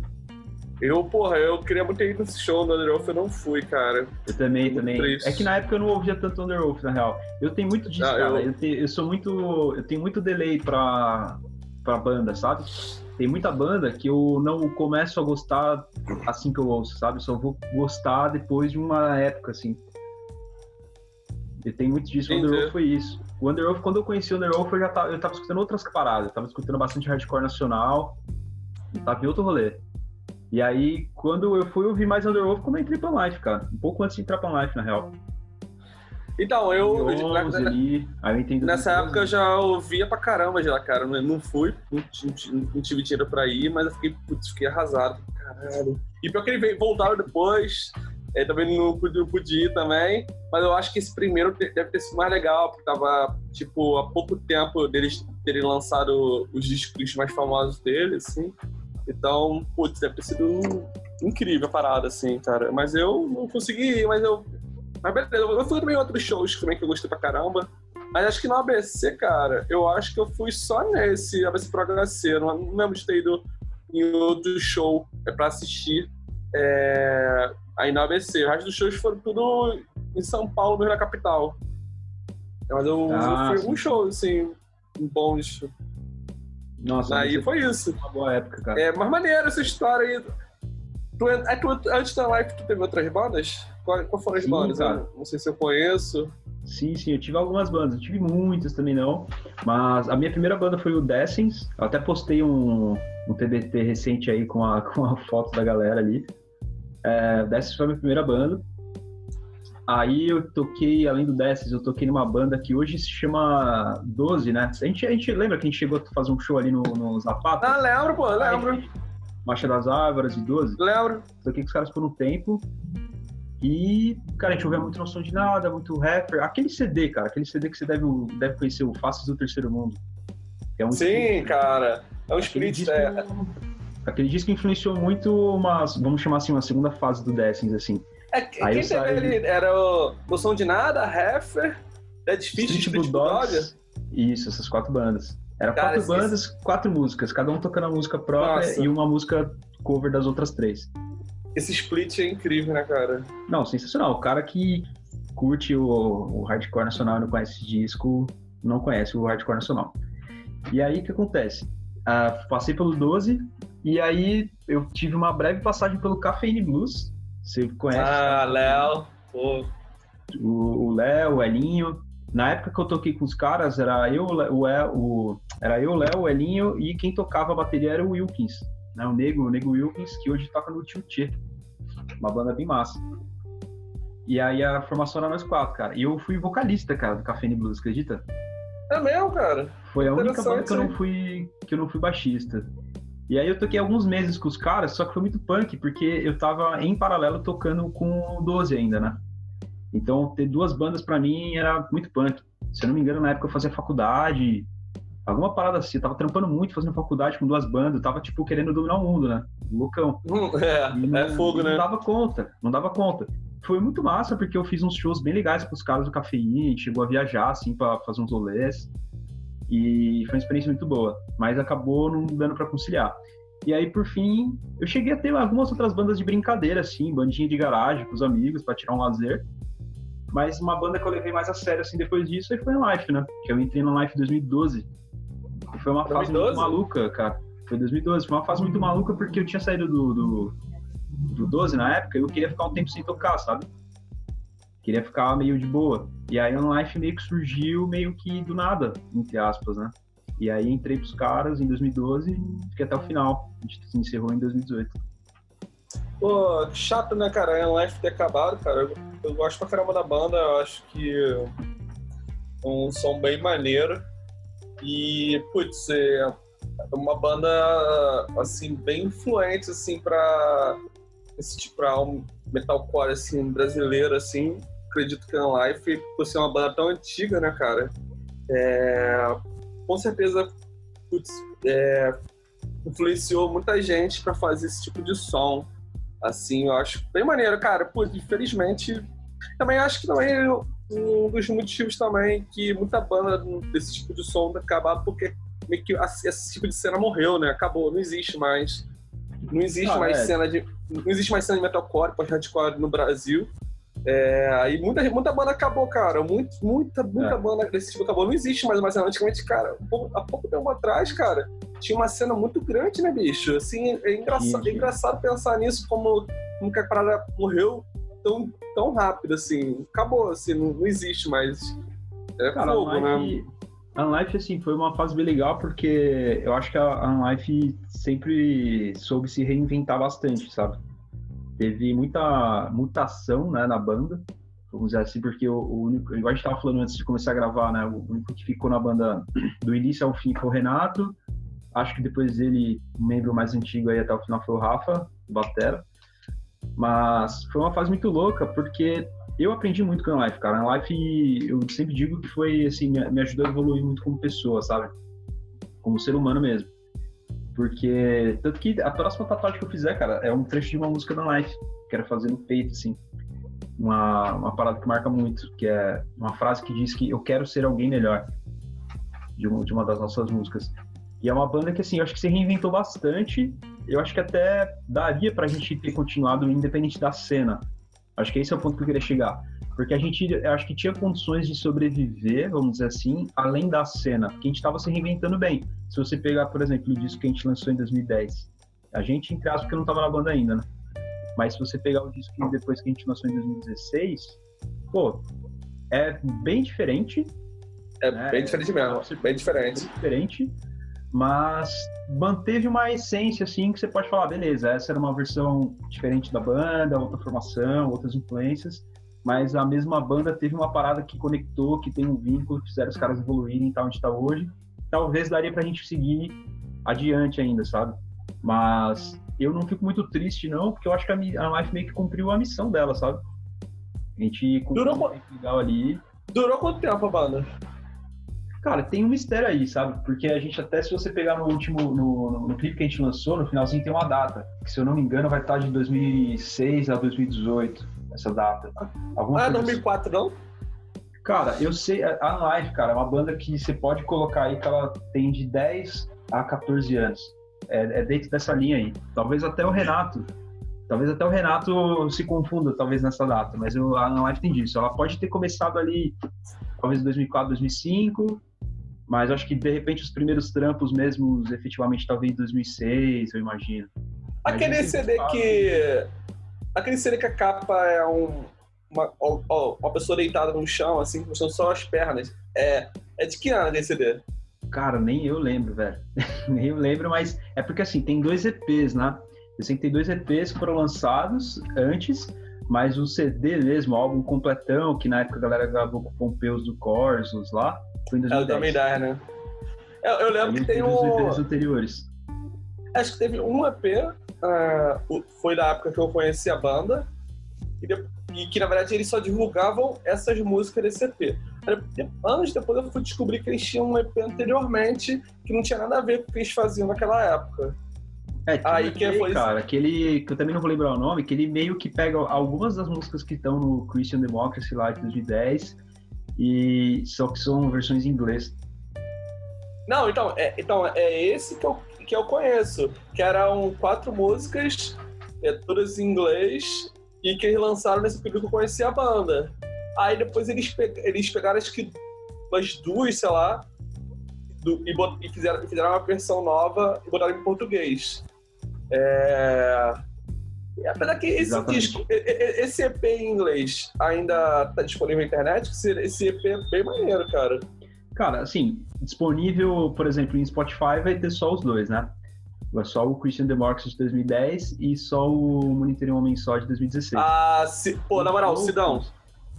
Eu, porra, eu queria muito ir nesse show do Underwolf, eu não fui, cara. Eu também, muito também. Triste. É que na época eu não ouvia tanto Underwolf, na real. Eu tenho muito disso, ah, cara. Eu... Eu, tenho, eu... sou muito. Eu tenho muito delay pra, pra banda, sabe? Tem muita banda que eu não começo a gostar assim que eu ouço, sabe? só vou gostar depois de uma época, assim. E tem muito disso. O Underwolf foi isso. O Underwolf, quando eu conheci o Underwolf, eu já tava, eu tava escutando outras paradas. Eu tava escutando bastante hardcore nacional. Tava em outro rolê. E aí, quando eu fui ouvir mais Underwolf, como eu entrei pra Life, cara. Um pouco antes de entrar pra Life, na real. Então, eu. 11, ali, aí eu entendo nessa época eu já ouvia pra caramba já, cara. Não, não fui, não, não, tive dinheiro pra ir, mas eu fiquei, putz, fiquei arrasado. Caralho. E pior que ele voltaram depois, é, também não podia ir também, mas eu acho que esse primeiro deve ter sido mais legal, porque tava, tipo, há pouco tempo deles terem lançado os discos mais famosos deles, assim. Então, putz, deve ter sido incrível a parada, assim, cara. Mas eu não consegui mas eu. Mas beleza, eu fui também em outros shows também que eu gostei pra caramba. Mas acho que no ABC, cara, eu acho que eu fui só nesse ABC Pro HC. Não, não lembro de ter ido em outro show é, pra assistir é, aí no ABC. O resto dos shows foram tudo em São Paulo, mesmo na capital. Mas eu, ah, eu fui um show, assim, bons. Nossa, aí foi isso. Uma boa época, cara. É, mas maneiro essa história aí. Tu, é, tu, antes da live, tu teve outras bandas? Qual, qual foram as sim, bandas? Cara. não sei se eu conheço. Sim, sim, eu tive algumas bandas. Eu tive muitas também não. Mas a minha primeira banda foi o Dessens. Eu até postei um, um TBT recente aí com a, com a foto da galera ali. É, Dessens foi a minha primeira banda. Aí eu toquei, além do Desses, eu toquei numa banda que hoje se chama 12, né? A gente, a gente lembra que a gente chegou a fazer um show ali no, no Zapata? Ah, lembro, pô, lembro. Marcha das Árvores e 12. Lembro. Toquei com os caras por um tempo. E, cara, a gente ouvia muito noção de nada, muito rapper. Aquele CD, cara, aquele CD que você deve, deve conhecer, o Faces do Terceiro Mundo. É um Sim, split, cara. É um split, disco, é. Aquele disco influenciou muito uma, vamos chamar assim, uma segunda fase do Dessins, assim. É, Aí quem teve ele era o Noção de Nada, Heffer, é difícil Street, Street Bulldogs. Isso, essas quatro bandas. Era cara, quatro bandas, quatro músicas, cada um tocando a música própria Nossa. e uma música cover das outras três. Esse split é incrível, né, cara? Não, sensacional. O cara que curte o, o hardcore nacional e não conhece esse disco, não conhece o hardcore nacional. E aí o que acontece? Uh, passei pelo 12 e aí eu tive uma breve passagem pelo Cafeine Blues, você conhece? Ah, Léo. O Léo, o Elinho. Na época que eu toquei com os caras, era eu, o, o, era eu, Léo, o Elinho e quem tocava a bateria era o Wilkins, né? O Nego, o Nego Wilkins, que hoje toca no Tio Tchê. Uma banda bem massa. E aí a formação era nós quatro, cara. E eu fui vocalista, cara, do Café Blues, acredita? É mesmo, cara? Foi a única banda que eu não fui que eu não fui baixista. E aí eu toquei alguns meses com os caras, só que foi muito punk, porque eu tava em paralelo tocando com o 12 ainda, né? Então ter duas bandas para mim era muito punk. Se eu não me engano, na época eu fazia faculdade, alguma parada assim, eu tava trampando muito fazendo faculdade com duas bandas, eu tava tipo querendo dominar o mundo, né? Loucão. É, não, é fogo, não né? Não dava conta, não dava conta. Foi muito massa porque eu fiz uns shows bem legais com os caras do Cafeína, chegou a viajar assim para fazer uns rolês. E foi uma experiência muito boa, mas acabou não dando para conciliar. E aí, por fim, eu cheguei a ter algumas outras bandas de brincadeira, assim, bandinha de garagem com os amigos para tirar um lazer. Mas uma banda que eu levei mais a sério, assim, depois disso, aí foi a Life, né? Que eu entrei na Life em 2012. E foi uma 2012? fase muito maluca, cara. Foi 2012. Foi uma fase muito maluca porque eu tinha saído do, do, do 12 na época e eu queria ficar um tempo sem tocar, sabe? Queria ficar meio de boa. E aí o Life meio que surgiu meio que do nada, entre aspas, né? E aí entrei pros caras em 2012 e fiquei até o final. A gente se encerrou em 2018. Pô, chato, né, cara? É Life ter acabado, cara. Eu, eu, gosto pra caramba da banda, eu acho que é um som bem maneiro. E, putz, é uma banda, assim, bem influente, assim, pra esse tipo, pra um metalcore, assim, brasileiro, assim acredito que a Life, por ser uma banda tão antiga, né, cara? É, com certeza putz, é, influenciou muita gente para fazer esse tipo de som. Assim, eu acho bem maneiro, cara. Pô, infelizmente, também acho que também um dos motivos também que muita banda desse tipo de som acabar porque meio que esse tipo de cena morreu, né? Acabou, não existe mais. Não existe ah, mais é. cena de. Não existe mais cena de metalcore, post-hardcore no Brasil. É, aí muita, muita banda acabou, cara. Muito, muita, muita é. banda desse tipo acabou. Não existe mais cena. Antigamente, cara, há pouco tempo atrás, cara, tinha uma cena muito grande, né, bicho? Assim, é engraçado, é engraçado pensar nisso, como, como que a parada morreu tão, tão rápido, assim. Acabou, assim, não, não existe mais. É cara, fogo, né? A Unlife, assim, foi uma fase bem legal porque eu acho que a Unlife sempre soube se reinventar bastante, sabe? Teve muita mutação né, na banda, vamos dizer assim, porque o, o único, igual a gente estava falando antes de começar a gravar, né, o único que ficou na banda do início ao fim foi o Renato, acho que depois dele, o membro mais antigo aí até o final foi o Rafa, o Batera, mas foi uma fase muito louca, porque eu aprendi muito com a Life, cara. A Life, eu sempre digo que foi, assim, me, me ajudou a evoluir muito como pessoa, sabe? Como ser humano mesmo. Porque, tanto que a próxima tatuagem que eu fizer, cara, é um trecho de uma música da Life. Quero fazer no peito, assim. Uma, uma parada que marca muito, que é uma frase que diz que eu quero ser alguém melhor. De uma, de uma das nossas músicas. E é uma banda que, assim, eu acho que se reinventou bastante. Eu acho que até daria pra gente ter continuado independente da cena. Acho que esse é o ponto que eu queria chegar. Porque a gente, acho que tinha condições de sobreviver, vamos dizer assim, além da cena, porque a gente estava se reinventando bem. Se você pegar, por exemplo, o disco que a gente lançou em 2010, a gente, entre aspas, porque não estava na banda ainda, né? Mas se você pegar o disco depois que a gente lançou em 2016, pô, é bem diferente. É né? bem diferente mesmo, bem diferente. Bem diferente, mas manteve uma essência, assim, que você pode falar, beleza, essa era uma versão diferente da banda, outra formação, outras influências, mas a mesma banda teve uma parada que conectou, que tem um vínculo, que fizeram os caras evoluírem e tal onde está hoje. Talvez daria pra gente seguir adiante ainda, sabe? Mas eu não fico muito triste, não, porque eu acho que a, Life meio que cumpriu a missão dela, sabe? A gente cumpriu Durou, um legal ali. Durou quanto tempo a banda? Cara, tem um mistério aí, sabe? Porque a gente até, se você pegar no último, no, no, no clipe que a gente lançou, no finalzinho tem uma data, que se eu não me engano vai estar de 2006 a 2018 essa data. Alguma ah, 2004 assim. não? Cara, eu sei, a Unlife, cara, é uma banda que você pode colocar aí que ela tem de 10 a 14 anos. É, é dentro dessa linha aí. Talvez até o Renato, talvez até o Renato se confunda, talvez, nessa data, mas eu, a Unlife tem disso. Ela pode ter começado ali, talvez 2004, 2005, mas acho que de repente os primeiros trampos mesmo, efetivamente, talvez 2006, eu imagino. Aquele CD que Aquele CD que a capa é um, uma, uma pessoa deitada no chão, assim, mostrando só as pernas. É, é de que ano esse CD? Cara, nem eu lembro, velho. nem eu lembro, mas é porque assim, tem dois EPs, né? Eu sei que tem dois EPs que foram lançados antes, mas o CD mesmo, o álbum completão, que na época a galera gravou com o Pompeus do Corsos lá, foi em 2010. É o Também Dá, né? Eu, eu lembro que tem um... EPs anteriores. Acho que teve um EP uh, foi da época que eu conheci a banda e, de, e, que na verdade eles só divulgavam essas músicas desse EP. Anos depois eu fui descobrir que eles tinham um EP anteriormente que não tinha nada a ver com o que eles faziam naquela época. É, aí que foi cara, aquele que eu também não vou lembrar o nome, que ele meio que pega algumas das músicas que estão no Christian Democracy lá de 2010 e só que são versões em inglês. Não, então, é, então é esse que eu que eu conheço, que eram quatro músicas, é, todas em inglês, e que eles lançaram nesse período que eu conheci a banda. Aí depois eles, pe eles pegaram acho que umas duas, sei lá, do, e, e, fizeram, fizeram uma versão nova e botaram em português. É... Apesar que esse Exatamente. disco, esse EP em inglês ainda tá disponível na internet, esse EP é bem maneiro, cara. Cara, assim, disponível, por exemplo, em Spotify vai ter só os dois, né? Vai só o Christian Democracy de 2010 e só o Monitoring Homem Só de 2016. Ah, se, pô, na moral, Sidão,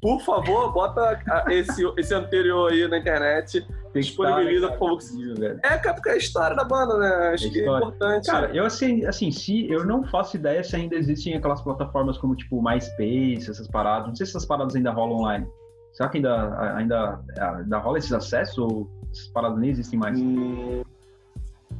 por favor, bota esse, esse anterior aí na internet. Disponibiliza, por favor. É, porque é a história da banda, né? Acho é que é importante. Cara, eu assim, assim, se eu não faço ideia se ainda existem aquelas plataformas como tipo MySpace, essas paradas. Não sei se essas paradas ainda rolam online. Será que ainda, ainda, ainda rola esses acessos? Ou Essas paradas nem existem mais. Hum,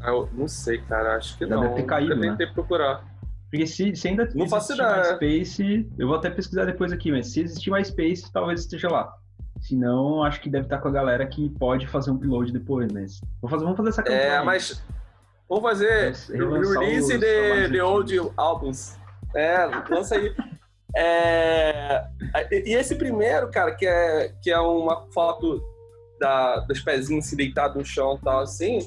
eu não sei, cara. Acho que Já não. deve ter caído, né? tentei procurar. Porque se, se ainda Não faço existir ideia. MySpace, eu vou até pesquisar depois aqui, mas se existir MySpace, talvez esteja lá. Se não, acho que deve estar com a galera que pode fazer um upload depois, mas. Vou fazer, vamos fazer essa campanha. É, mas vamos fazer release os de, de old albums. É, lança aí. É, e esse primeiro, cara, que é, que é uma foto da, dos pezinhos assim, deitados no chão e tal, assim,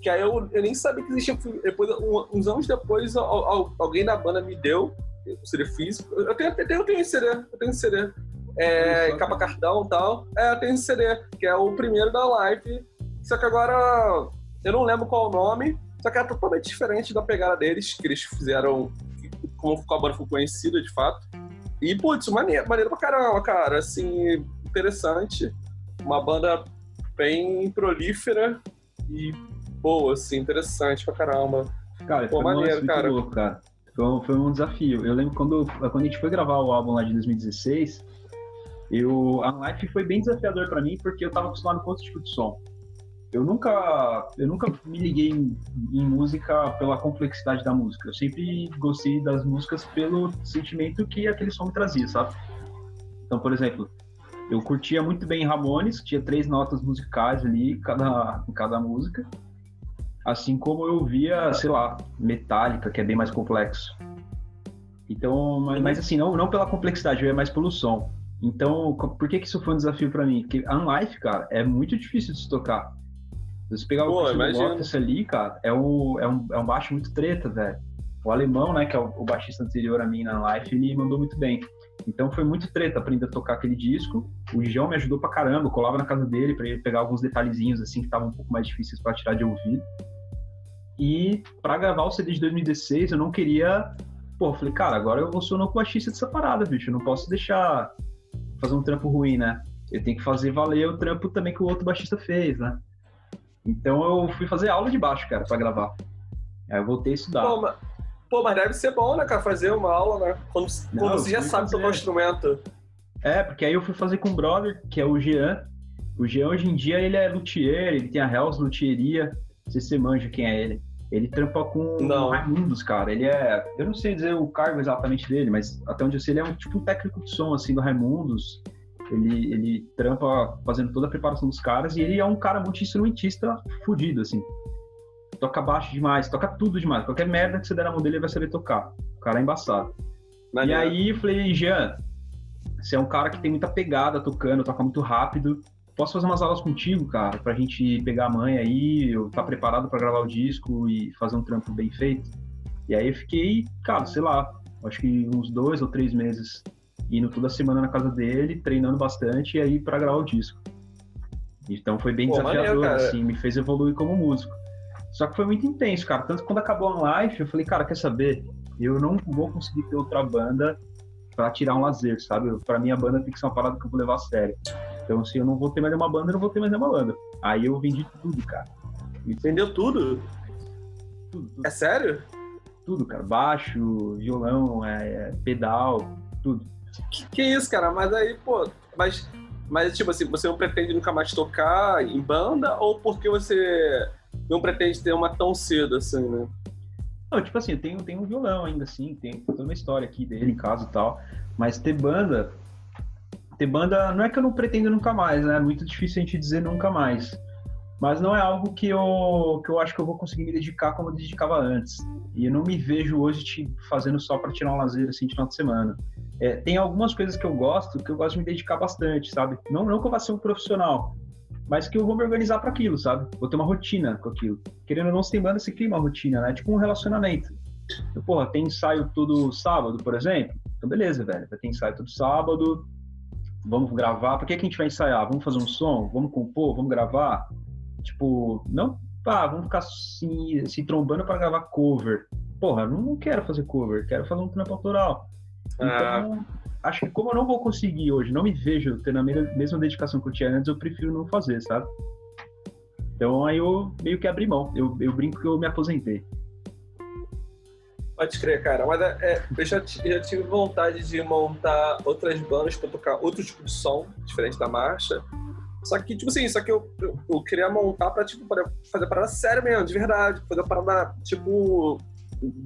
que aí eu, eu nem sabia que existia. Depois, uns anos depois, al- al- alguém da banda me deu o CD físico. Eu tenho, eu tenho, eu tenho CD, eu tenho CD. É, Só- capa cartão e tal. É, eu tenho CD, que é o primeiro da Life. Só que agora eu não lembro qual o nome, só que é totalmente diferente da pegada deles, que eles fizeram, como a banda ficou conhecida de fato. E, putz, maneiro, maneiro pra caramba, cara. Assim, interessante. Uma banda bem prolífera e boa, assim, interessante pra caramba. Cara, Pô, foi um maneiro, muito cara. louco, cara. Foi um, foi um desafio. Eu lembro quando, quando a gente foi gravar o álbum lá de 2016, eu, a Life foi bem desafiador pra mim, porque eu tava acostumado com outro tipo de som. Eu nunca, eu nunca me liguei em, em música pela complexidade da música. Eu sempre gostei das músicas pelo sentimento que aquele som trazia, sabe? Então, por exemplo, eu curtia muito bem Ramones, tinha três notas musicais ali, cada, em cada música. Assim como eu via, sei lá, Metallica, que é bem mais complexo. Então, mas, mas assim, não, não pela complexidade, eu ia mais pelo som. Então, por que, que isso foi um desafio pra mim? Porque Unlife, cara, é muito difícil de se tocar. Se você pegar Pô, o. Lopes ali, cara, é, o, é, um, é um baixo muito treta, velho. O alemão, né, que é o, o baixista anterior a mim na Unlife, ele mandou muito bem. Então foi muito treta aprender a tocar aquele disco. O João me ajudou pra caramba, eu colava na casa dele pra ele pegar alguns detalhezinhos assim que estavam um pouco mais difíceis pra tirar de ouvido. E pra gravar o CD de 2016, eu não queria. Pô, eu falei, cara, agora eu vou ser o novo baixista dessa parada, bicho. Eu não posso deixar fazer um trampo ruim, né? Eu tenho que fazer valer o trampo também que o outro baixista fez, né? Então eu fui fazer aula de baixo, cara, pra gravar. Aí eu voltei a estudar. Pô, mas, pô, mas deve ser bom, né, cara, fazer uma aula, né? Quando, Não, quando você já sabe fazer. tocar o instrumento. É, porque aí eu fui fazer com um brother, que é o Jean. O Jean, hoje em dia, ele é luthier, ele tem a Hells Luthieria. Não sei se você manja quem é ele. Ele trampa com Não. Raimundos, cara. Ele é. Eu não sei dizer o cargo exatamente dele, mas até onde eu sei, ele é um tipo um técnico de som, assim, do Raimundos. Ele, ele trampa fazendo toda a preparação dos caras e ele é um cara multi-instrumentista fudido, assim. Toca baixo demais, toca tudo demais. Qualquer merda que você der na mão dele, ele vai saber tocar. O cara é embaçado. E Maneiro. aí eu falei, Jean, você é um cara que tem muita pegada tocando, toca muito rápido. Posso fazer umas aulas contigo, cara, pra gente pegar a mãe aí, eu tá preparado pra gravar o disco e fazer um trampo bem feito? E aí eu fiquei, cara, sei lá, acho que uns dois ou três meses indo toda semana na casa dele, treinando bastante e aí pra gravar o disco. Então foi bem Pô, desafiador, maneiro, assim, me fez evoluir como músico. Só que foi muito intenso, cara. Tanto que quando acabou a live, eu falei, cara, quer saber? Eu não vou conseguir ter outra banda pra tirar um lazer, sabe? Pra mim a banda tem que ser uma parada que eu vou levar a sério. Então, se eu não vou ter mais nenhuma banda, eu não vou ter mais nenhuma banda. Aí eu vendi tudo, cara. Vendeu tudo? Tudo, tudo, É sério? tudo, cara. Baixo, violão, é, é, pedal, tudo. Que, que isso, cara? Mas aí, pô, mas, mas tipo assim, você não pretende nunca mais tocar em banda ou porque você não pretende ter uma tão cedo assim, né? Não, tipo assim, eu tenho, um violão ainda, assim, tem toda uma história aqui dele em casa e tal. Mas ter banda. Ter banda não é que eu não pretendo nunca mais, né? É muito difícil a gente dizer nunca mais. Mas não é algo que eu, que eu acho que eu vou conseguir me dedicar como eu dedicava antes. E eu não me vejo hoje te fazendo só para tirar um lazer assim de final de semana. É, tem algumas coisas que eu gosto, que eu gosto de me dedicar bastante, sabe? Não, não que eu vá ser um profissional, mas que eu vou me organizar para aquilo, sabe? Vou ter uma rotina com aquilo. Querendo ou não, se tem banda, você cria uma rotina, né? Tipo um relacionamento. Então, porra, tem ensaio todo sábado, por exemplo? Então, beleza, velho. Vai ter ensaio todo sábado. Vamos gravar. Por que, que a gente vai ensaiar? Vamos fazer um som? Vamos compor? Vamos gravar? Tipo, não, pá, vamos ficar se, se trombando para gravar cover. Porra, eu não quero fazer cover, quero fazer um trampo autoral. Então, acho que como eu não vou conseguir hoje, não me vejo tendo a me- mesma dedicação que eu tinha antes, eu prefiro não fazer, sabe? Então aí eu meio que abri mão. Eu, eu brinco que eu me aposentei. Pode crer, cara. Mas é, eu já, já tive vontade de montar outras bandas pra tocar outro tipo de som, diferente da marcha. Só que, tipo assim, só que eu, eu, eu queria montar pra, tipo, pra fazer a parada séria mesmo, de verdade. Fazer parada, tipo,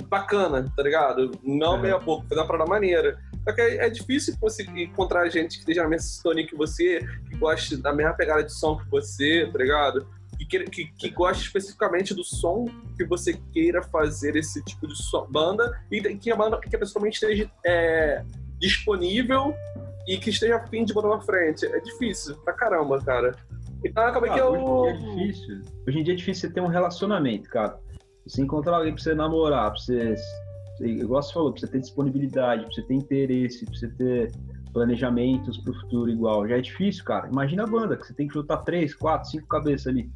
bacana, tá ligado? Não Uhum. meia boca, fazer uma parada maneira. Só que é, é difícil conseguir encontrar gente que esteja na mesma sintonia que você, que goste da mesma pegada de som que você, tá ligado? Que, que, que, goste especificamente do som que você queira fazer esse tipo de som, banda e que a banda que a pessoa esteja é, disponível e que esteja afim de botar pra frente. É difícil pra caramba, cara. Então acaba que Ah, eu. hoje em dia é difícil. Hoje em dia é difícil você ter um relacionamento, cara. Você encontrar alguém pra você namorar, pra você. Igual você falou, pra você ter disponibilidade, pra você ter interesse, pra você ter planejamentos pro futuro igual. Já é difícil, cara. Imagina a banda, que você tem que juntar três, quatro, cinco cabeças ali.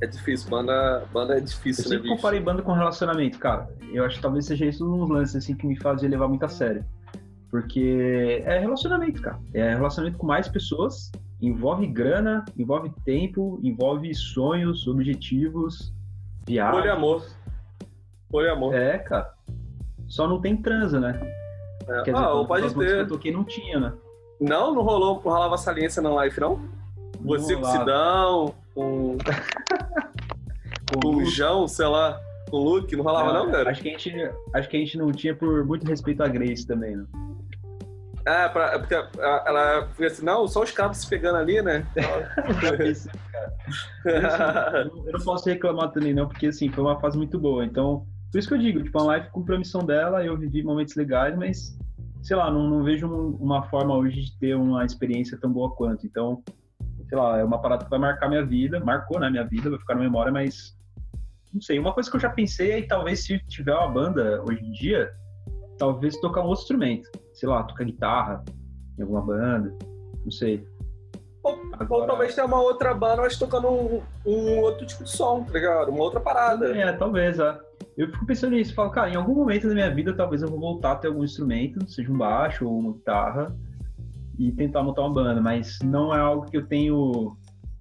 É difícil, banda, banda é Eu difícil, né, sempre bicho? comparei banda com relacionamento, cara. Eu acho que talvez seja isso um dos lances assim, que me fazia levar muito a sério. Porque é relacionamento, cara. É relacionamento com mais pessoas, envolve grana, envolve tempo, envolve sonhos, objetivos, viagens. Poliamor. Poliamor. É, cara. Só não tem transa, né? É. Quer dizer, ah, pode bandas que eu ter. toquei não tinha, né? Não, não rolou, não rolava saliência na live, não? Você com o. Sidão, com, com o João, sei lá, com o Luke, não rolava não, cara? Acho que, a gente, acho que a gente não tinha por muito respeito à Grace também, né? É, pra, é porque ela foi assim, não, só os cabos se pegando ali, né? Eu não- posso reclamar também, não, porque assim, foi uma fase muito boa. Então, por isso que eu digo, tipo, a live cumpriu a missão dela, eu vivi momentos legais, mas, sei lá, não, não vejo um- uma forma hoje de ter uma experiência tão boa quanto. Então, sei lá, é uma parada que vai marcar minha vida, marcou, né, minha vida, vai ficar na memória, mas não sei. Uma coisa que eu já pensei é, talvez, se tiver uma banda hoje em dia, talvez tocar um outro instrumento. Sei lá, tocar guitarra em alguma banda, não sei. Ou, Agora- ou talvez tenha uma outra banda, mas tocando um, um outro tipo de som, tá ligado? Uma outra parada. É, talvez, é. Eu fico pensando nisso, falo, cara, em algum momento da minha vida, talvez eu vou voltar a ter algum instrumento, seja um baixo ou uma guitarra, e tentar montar uma banda, mas não é algo que eu tenho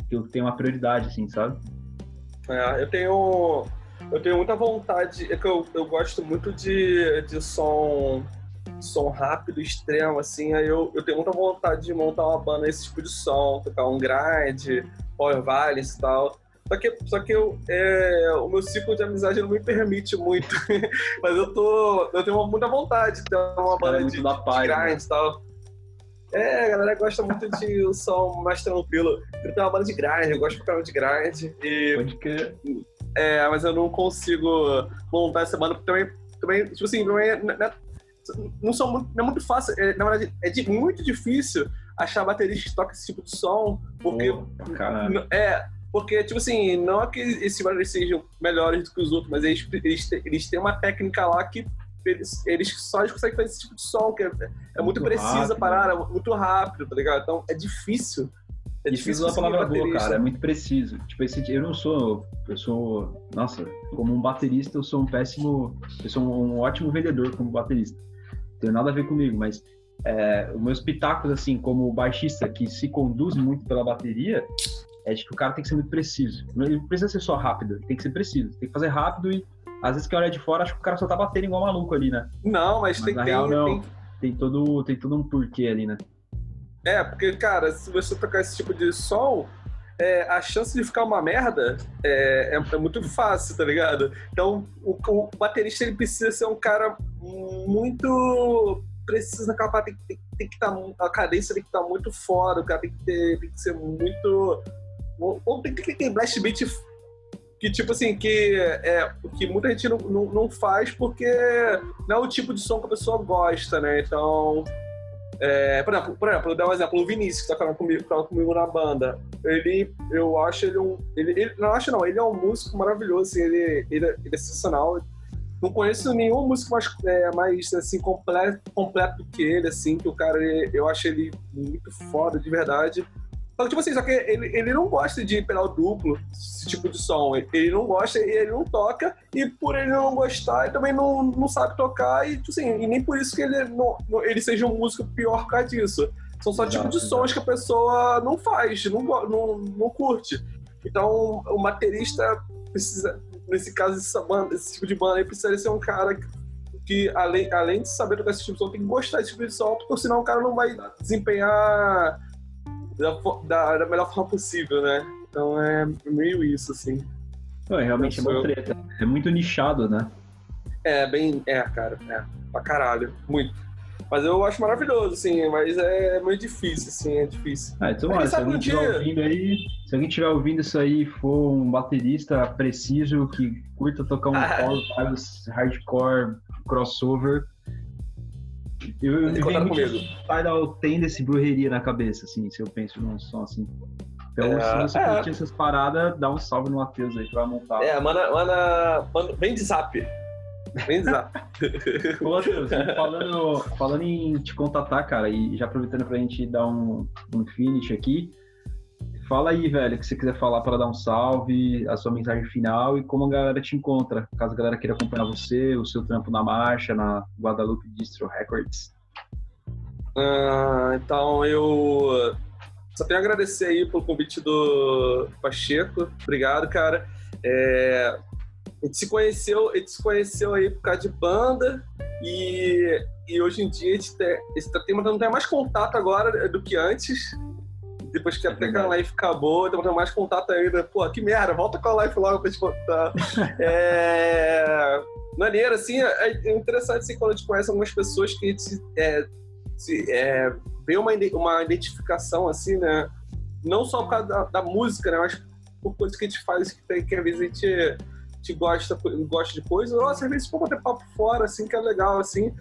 que eu tenho uma prioridade, assim, sabe? É, eu tenho. Eu tenho muita vontade. É que eu, eu gosto muito de, de som. Som rápido, extremo, assim. Aí eu, eu tenho muita vontade de montar uma banda nesse tipo de som, tocar um grind, power violence e tal. Só que, só que eu, é, o meu ciclo de amizade não me permite muito. Mas eu tô. Eu tenho muita vontade de ter uma banda é de, da paz, de né? grind e tal. É, a galera gosta muito de um som mais tranquilo. Eu tenho uma banda de grind, eu gosto pra caramba de grind. E Pode é, mas eu não consigo montar essa banda porque também, também tipo assim, não é, não é, não são muito, não é muito fácil, é, na verdade, é de- muito difícil achar baterista que toca esse tipo de som, porque n- é, porque tipo assim, não é que esses bateristas sejam melhores do que os outros, mas eles, eles, têm- eles têm uma técnica lá que eles, eles só eles conseguem fazer esse tipo de som, que é, é muito, Muito precisa rápido. a parada, muito rápido, tá ligado? Então é difícil. É Isso difícil é uma palavra boa, cara. É muito preciso. Tipo, esse, eu não sou. Eu sou. Nossa, como um baterista, eu sou um péssimo. Eu sou um ótimo vendedor como baterista. Não tem nada a ver comigo, mas é, os meus pitacos, assim, como baixista que se conduz muito pela bateria, é de que o cara tem que ser muito preciso. Ele não precisa ser só rápido, ele tem que ser preciso. Tem que fazer rápido e, às vezes, que olha de fora, acho que o cara só tá batendo igual maluco ali, né? Não, mas, Mas tem, na tem, real, não. tem Tem todo, tem todo um porquê ali, né? É, porque, cara, se você tocar esse tipo de som, é, a chance de ficar uma merda é, é- é muito fácil, tá ligado? Então, o, o baterista ele precisa ser um cara muito preciso naquela parte, tem, tem, tem que estar a cadência tem que estar muito fora, o cara tem que, ter, tem que ser muito ou tem que ter blast beat que tipo assim que é que muita gente não, não, não faz porque não é o tipo de som que a pessoa gosta, né? Então é, por exemplo, por exemplo, eu dar um exemplo, o Vinícius, que tá comigo, comigo na banda. Ele, eu acho ele um. Ele, ele- não acho não, ele é um músico maravilhoso, assim, ele, ele, ele é sensacional. Não conheço nenhum músico mais, é, mais assim, completo, completo que ele, assim, que o cara, eu acho ele muito foda, de verdade. Só que, tipo assim, só que ele, ele não gosta de pedal duplo, esse tipo de som. Ele não gosta e ele não toca, e por ele não gostar, ele também não, não sabe tocar, e, tipo assim, e nem por isso que ele, não, ele seja um músico pior por causa disso. São só tipos de sons que a pessoa não faz, não, não, não curte. Então, o baterista precisa, nesse caso, essa banda, esse tipo de banda aí, precisa ser um cara que, que, além, além de saber tocar esse tipo de som, tem que gostar desse tipo de som, porque senão o cara não vai desempenhar da, da, da melhor forma possível, né? Então é meio isso, assim. Não, é realmente é uma treta. É muito nichado, né? É, bem. É, cara, é. Pra caralho. Muito. Mas eu acho maravilhoso, assim, mas é muito difícil, assim, é difícil. Ah, então, olha, se alguém estiver ouvindo aí, se alguém estiver ouvindo isso aí for um baterista preciso que curta tocar um ah. hardcore, crossover, eu, eu venho muito Tidal tem desse brujeria na cabeça, assim, se eu penso num som assim. Então, é, se você é. curtir essas paradas, dá um salve no Matheus aí que vai montar. É, manda, manda, manda vem de zap. Vem de zap. Ô, Matheus, falando, falando em te contatar, cara, e já aproveitando pra gente dar um, um finish aqui, fala aí, velho, que você quiser falar para dar um salve, a sua mensagem final e como a galera te encontra, caso a galera queira acompanhar você, o seu trampo na marcha, na Guadalupe Distro Records. Uh, então, eu só tenho a agradecer aí pelo convite do Pacheco. Obrigado, cara. É, a gente se conheceu, a gente se conheceu aí por causa de banda e, e hoje em dia a gente, tem, a gente tem, não tem mais contato agora do que antes. Depois que até a live acabou, estamos tendo mais contato ainda. Pô, que merda, volta com a live logo pra gente contar. é... Maneiro, assim, é interessante assim, quando a gente conhece algumas pessoas que a gente é, se, é, vê uma, uma identificação, assim, né? Não só por causa da, da música, né? Mas por coisas que a gente faz que, tem, que às vezes a gente, a gente gosta, gosta de coisas. Nossa, às vezes pô, bater papo fora, assim, que é legal, assim.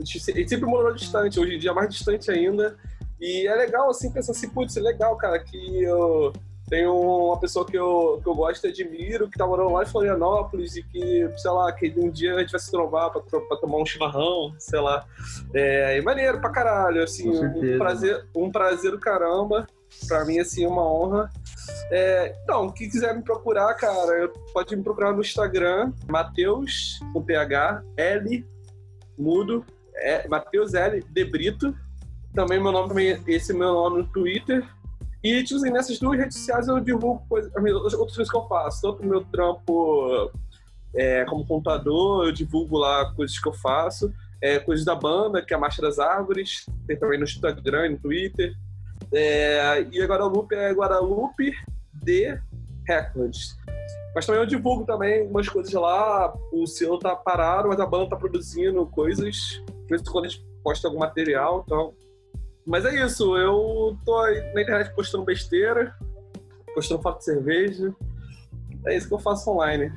A gente, a gente sempre morou distante, hoje em dia é mais distante ainda. E é legal, assim, pensar assim, putz, é legal, cara, que eu tenho uma pessoa que eu, que eu gosto e admiro, que tá morando lá em Florianópolis e que, sei lá, que um dia a gente vai se trovar pra, pra tomar um chimarrão, sei lá. É, e maneiro pra caralho, assim, um prazer, um prazer do caramba. Pra mim, assim, uma honra. É, então, quem quiser me procurar, cara, pode me procurar no Instagram, Mateus, com PH, L, mudo, é, Mateus L, de Brito. Também meu nome, também, esse meu nome no Twitter, e, tipo assim, nessas duas redes sociais eu divulgo coisas, outras coisas que eu faço. Tanto o meu trampo é, como contador, eu divulgo lá coisas que eu faço. É, coisas da banda, que é a Marcha das Árvores. Tem também no Instagram e no Twitter. É, e a Guadalupe é Guadalupe de Records. Mas também eu divulgo também umas coisas lá. O selo tá parado, mas a banda tá produzindo coisas. De vez em quando a gente posta algum material, então mas é isso, eu tô na internet postando besteira, postando foto de cerveja. É isso que eu faço online.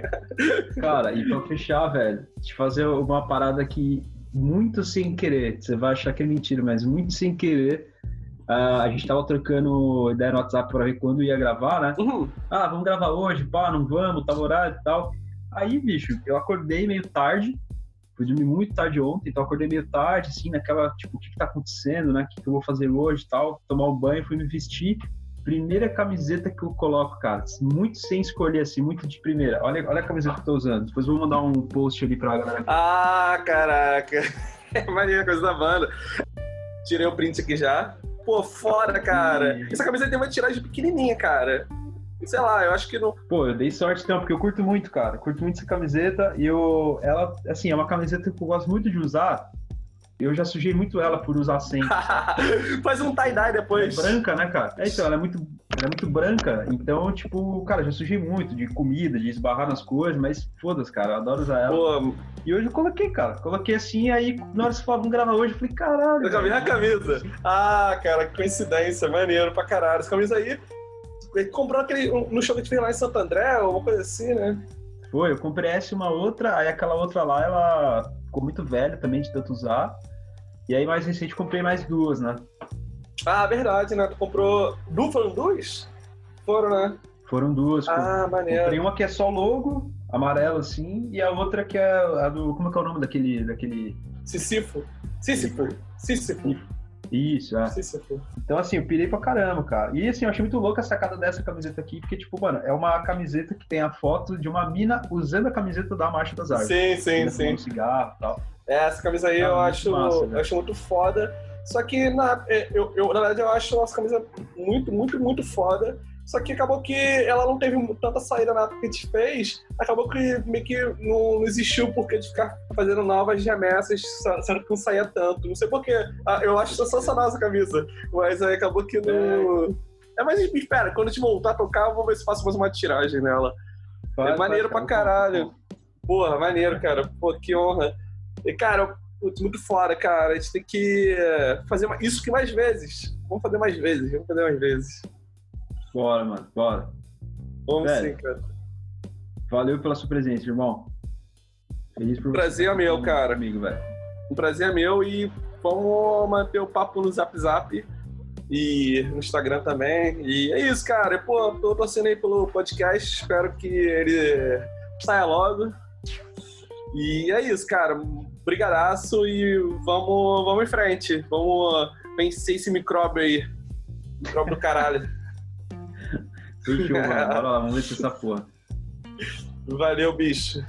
Cara, e pra fechar, velho, te fazer uma parada aqui muito sem querer. Você vai achar que é mentira, mas muito sem querer. Uh, a gente tava trocando ideia no WhatsApp pra ver quando ia gravar, né? Uhum. Ah, vamos gravar hoje, pá, não vamos, tá horário e tal. Aí, bicho, eu acordei meio tarde, Fui dormir muito tarde ontem, então acordei meio tarde, assim, naquela, tipo, o que, que tá acontecendo, né? O que, que eu vou fazer hoje e tal. Tomar um banho, fui me vestir. Primeira camiseta que eu coloco, cara, muito sem escolher, assim, muito de primeira. Olha, olha a camiseta que eu tô usando. Depois vou mandar um post ali pra galera. Ah, caraca! É maneira coisa da banda. Tirei o print aqui já. Pô, fora, cara. Essa camiseta tem uma tiragem pequenininha, cara sei lá, eu acho que não. Pô, eu dei sorte então, porque eu curto muito, cara. Curto muito essa camiseta e eu. Ela, assim, é uma camiseta que eu gosto muito de usar. Eu já sujei muito ela por usar sempre. Faz um tie-dye depois. É branca, né, cara? É, então, ela é muito, ela é muito branca. Então, tipo, cara, já sujei muito de comida, de esbarrar nas coisas, mas foda-se, cara, eu adoro usar ela. Pô. E hoje eu coloquei, cara. Coloquei assim, aí na hora que você falou, vamos gravar hoje, eu falei, caralho. Eu já vi a camisa. Ah, cara, que coincidência, maneiro pra caralho. Essa camisa aí ele comprou aquele no show que fez lá em Santo André, ou uma coisa assim, né? Foi, eu comprei essa uma outra, aí aquela outra lá, ela ficou muito velha também de tanto usar. E aí mais recente comprei mais duas, né? Ah, verdade, né? Tu comprou. Du, foram duas? Foram, né? Foram duas. Ah, maneiro. Comprei uma que é só logo, amarelo assim, e a outra que é a do. Como é que é o nome daquele. daquele... Sísifo. Sísifo. Sísifo. Isso, é. Então, assim, eu pirei pra caramba, cara. E, assim, eu achei muito louca a sacada dessa camiseta aqui, porque, tipo, mano, é uma camiseta que tem a foto de uma mina usando a camiseta da Marcha das Árvores. Sim, sim, sim. Um cigarro e tal. É, essa camisa aí tá eu, acho, massa, eu acho muito foda. Só que, na, é, eu, eu, na verdade, eu acho nossa camisa muito, muito, muito foda. Só que acabou que ela não teve tanta saída na época que a gente fez, acabou que meio que não existiu o porquê de ficar fazendo novas remessas, sendo que não saía tanto. Não sei porquê. Ah, eu acho sensacional essa camisa, mas aí acabou que não. É, é mas espera, quando a gente voltar a tocar, eu vou ver se faço mais uma tiragem nela. Vai, é maneiro vai, pra caralho. Porra, maneiro, cara. Pô, que honra. E, cara, muito fora, cara. A gente tem que fazer isso que mais vezes. Vamos fazer mais vezes, vamos fazer mais vezes. Bora, mano, bora. Vamos Velho, sim, cara. Valeu pela sua presença, irmão. Feliz por prazer é meu, cara. Amigo, velho. Um prazer é meu e vamos manter o papo no Zap Zap e no Instagram também. E é isso, cara. Pô, tô torcendo aí pelo podcast. Espero que ele saia logo. E é isso, cara. Brigadaço e vamos, vamos em frente. Vamos vencer esse micróbio aí. Micróbio do caralho. Fechou, mano. Bora lá, vamos ver essa porra. Valeu, bicho.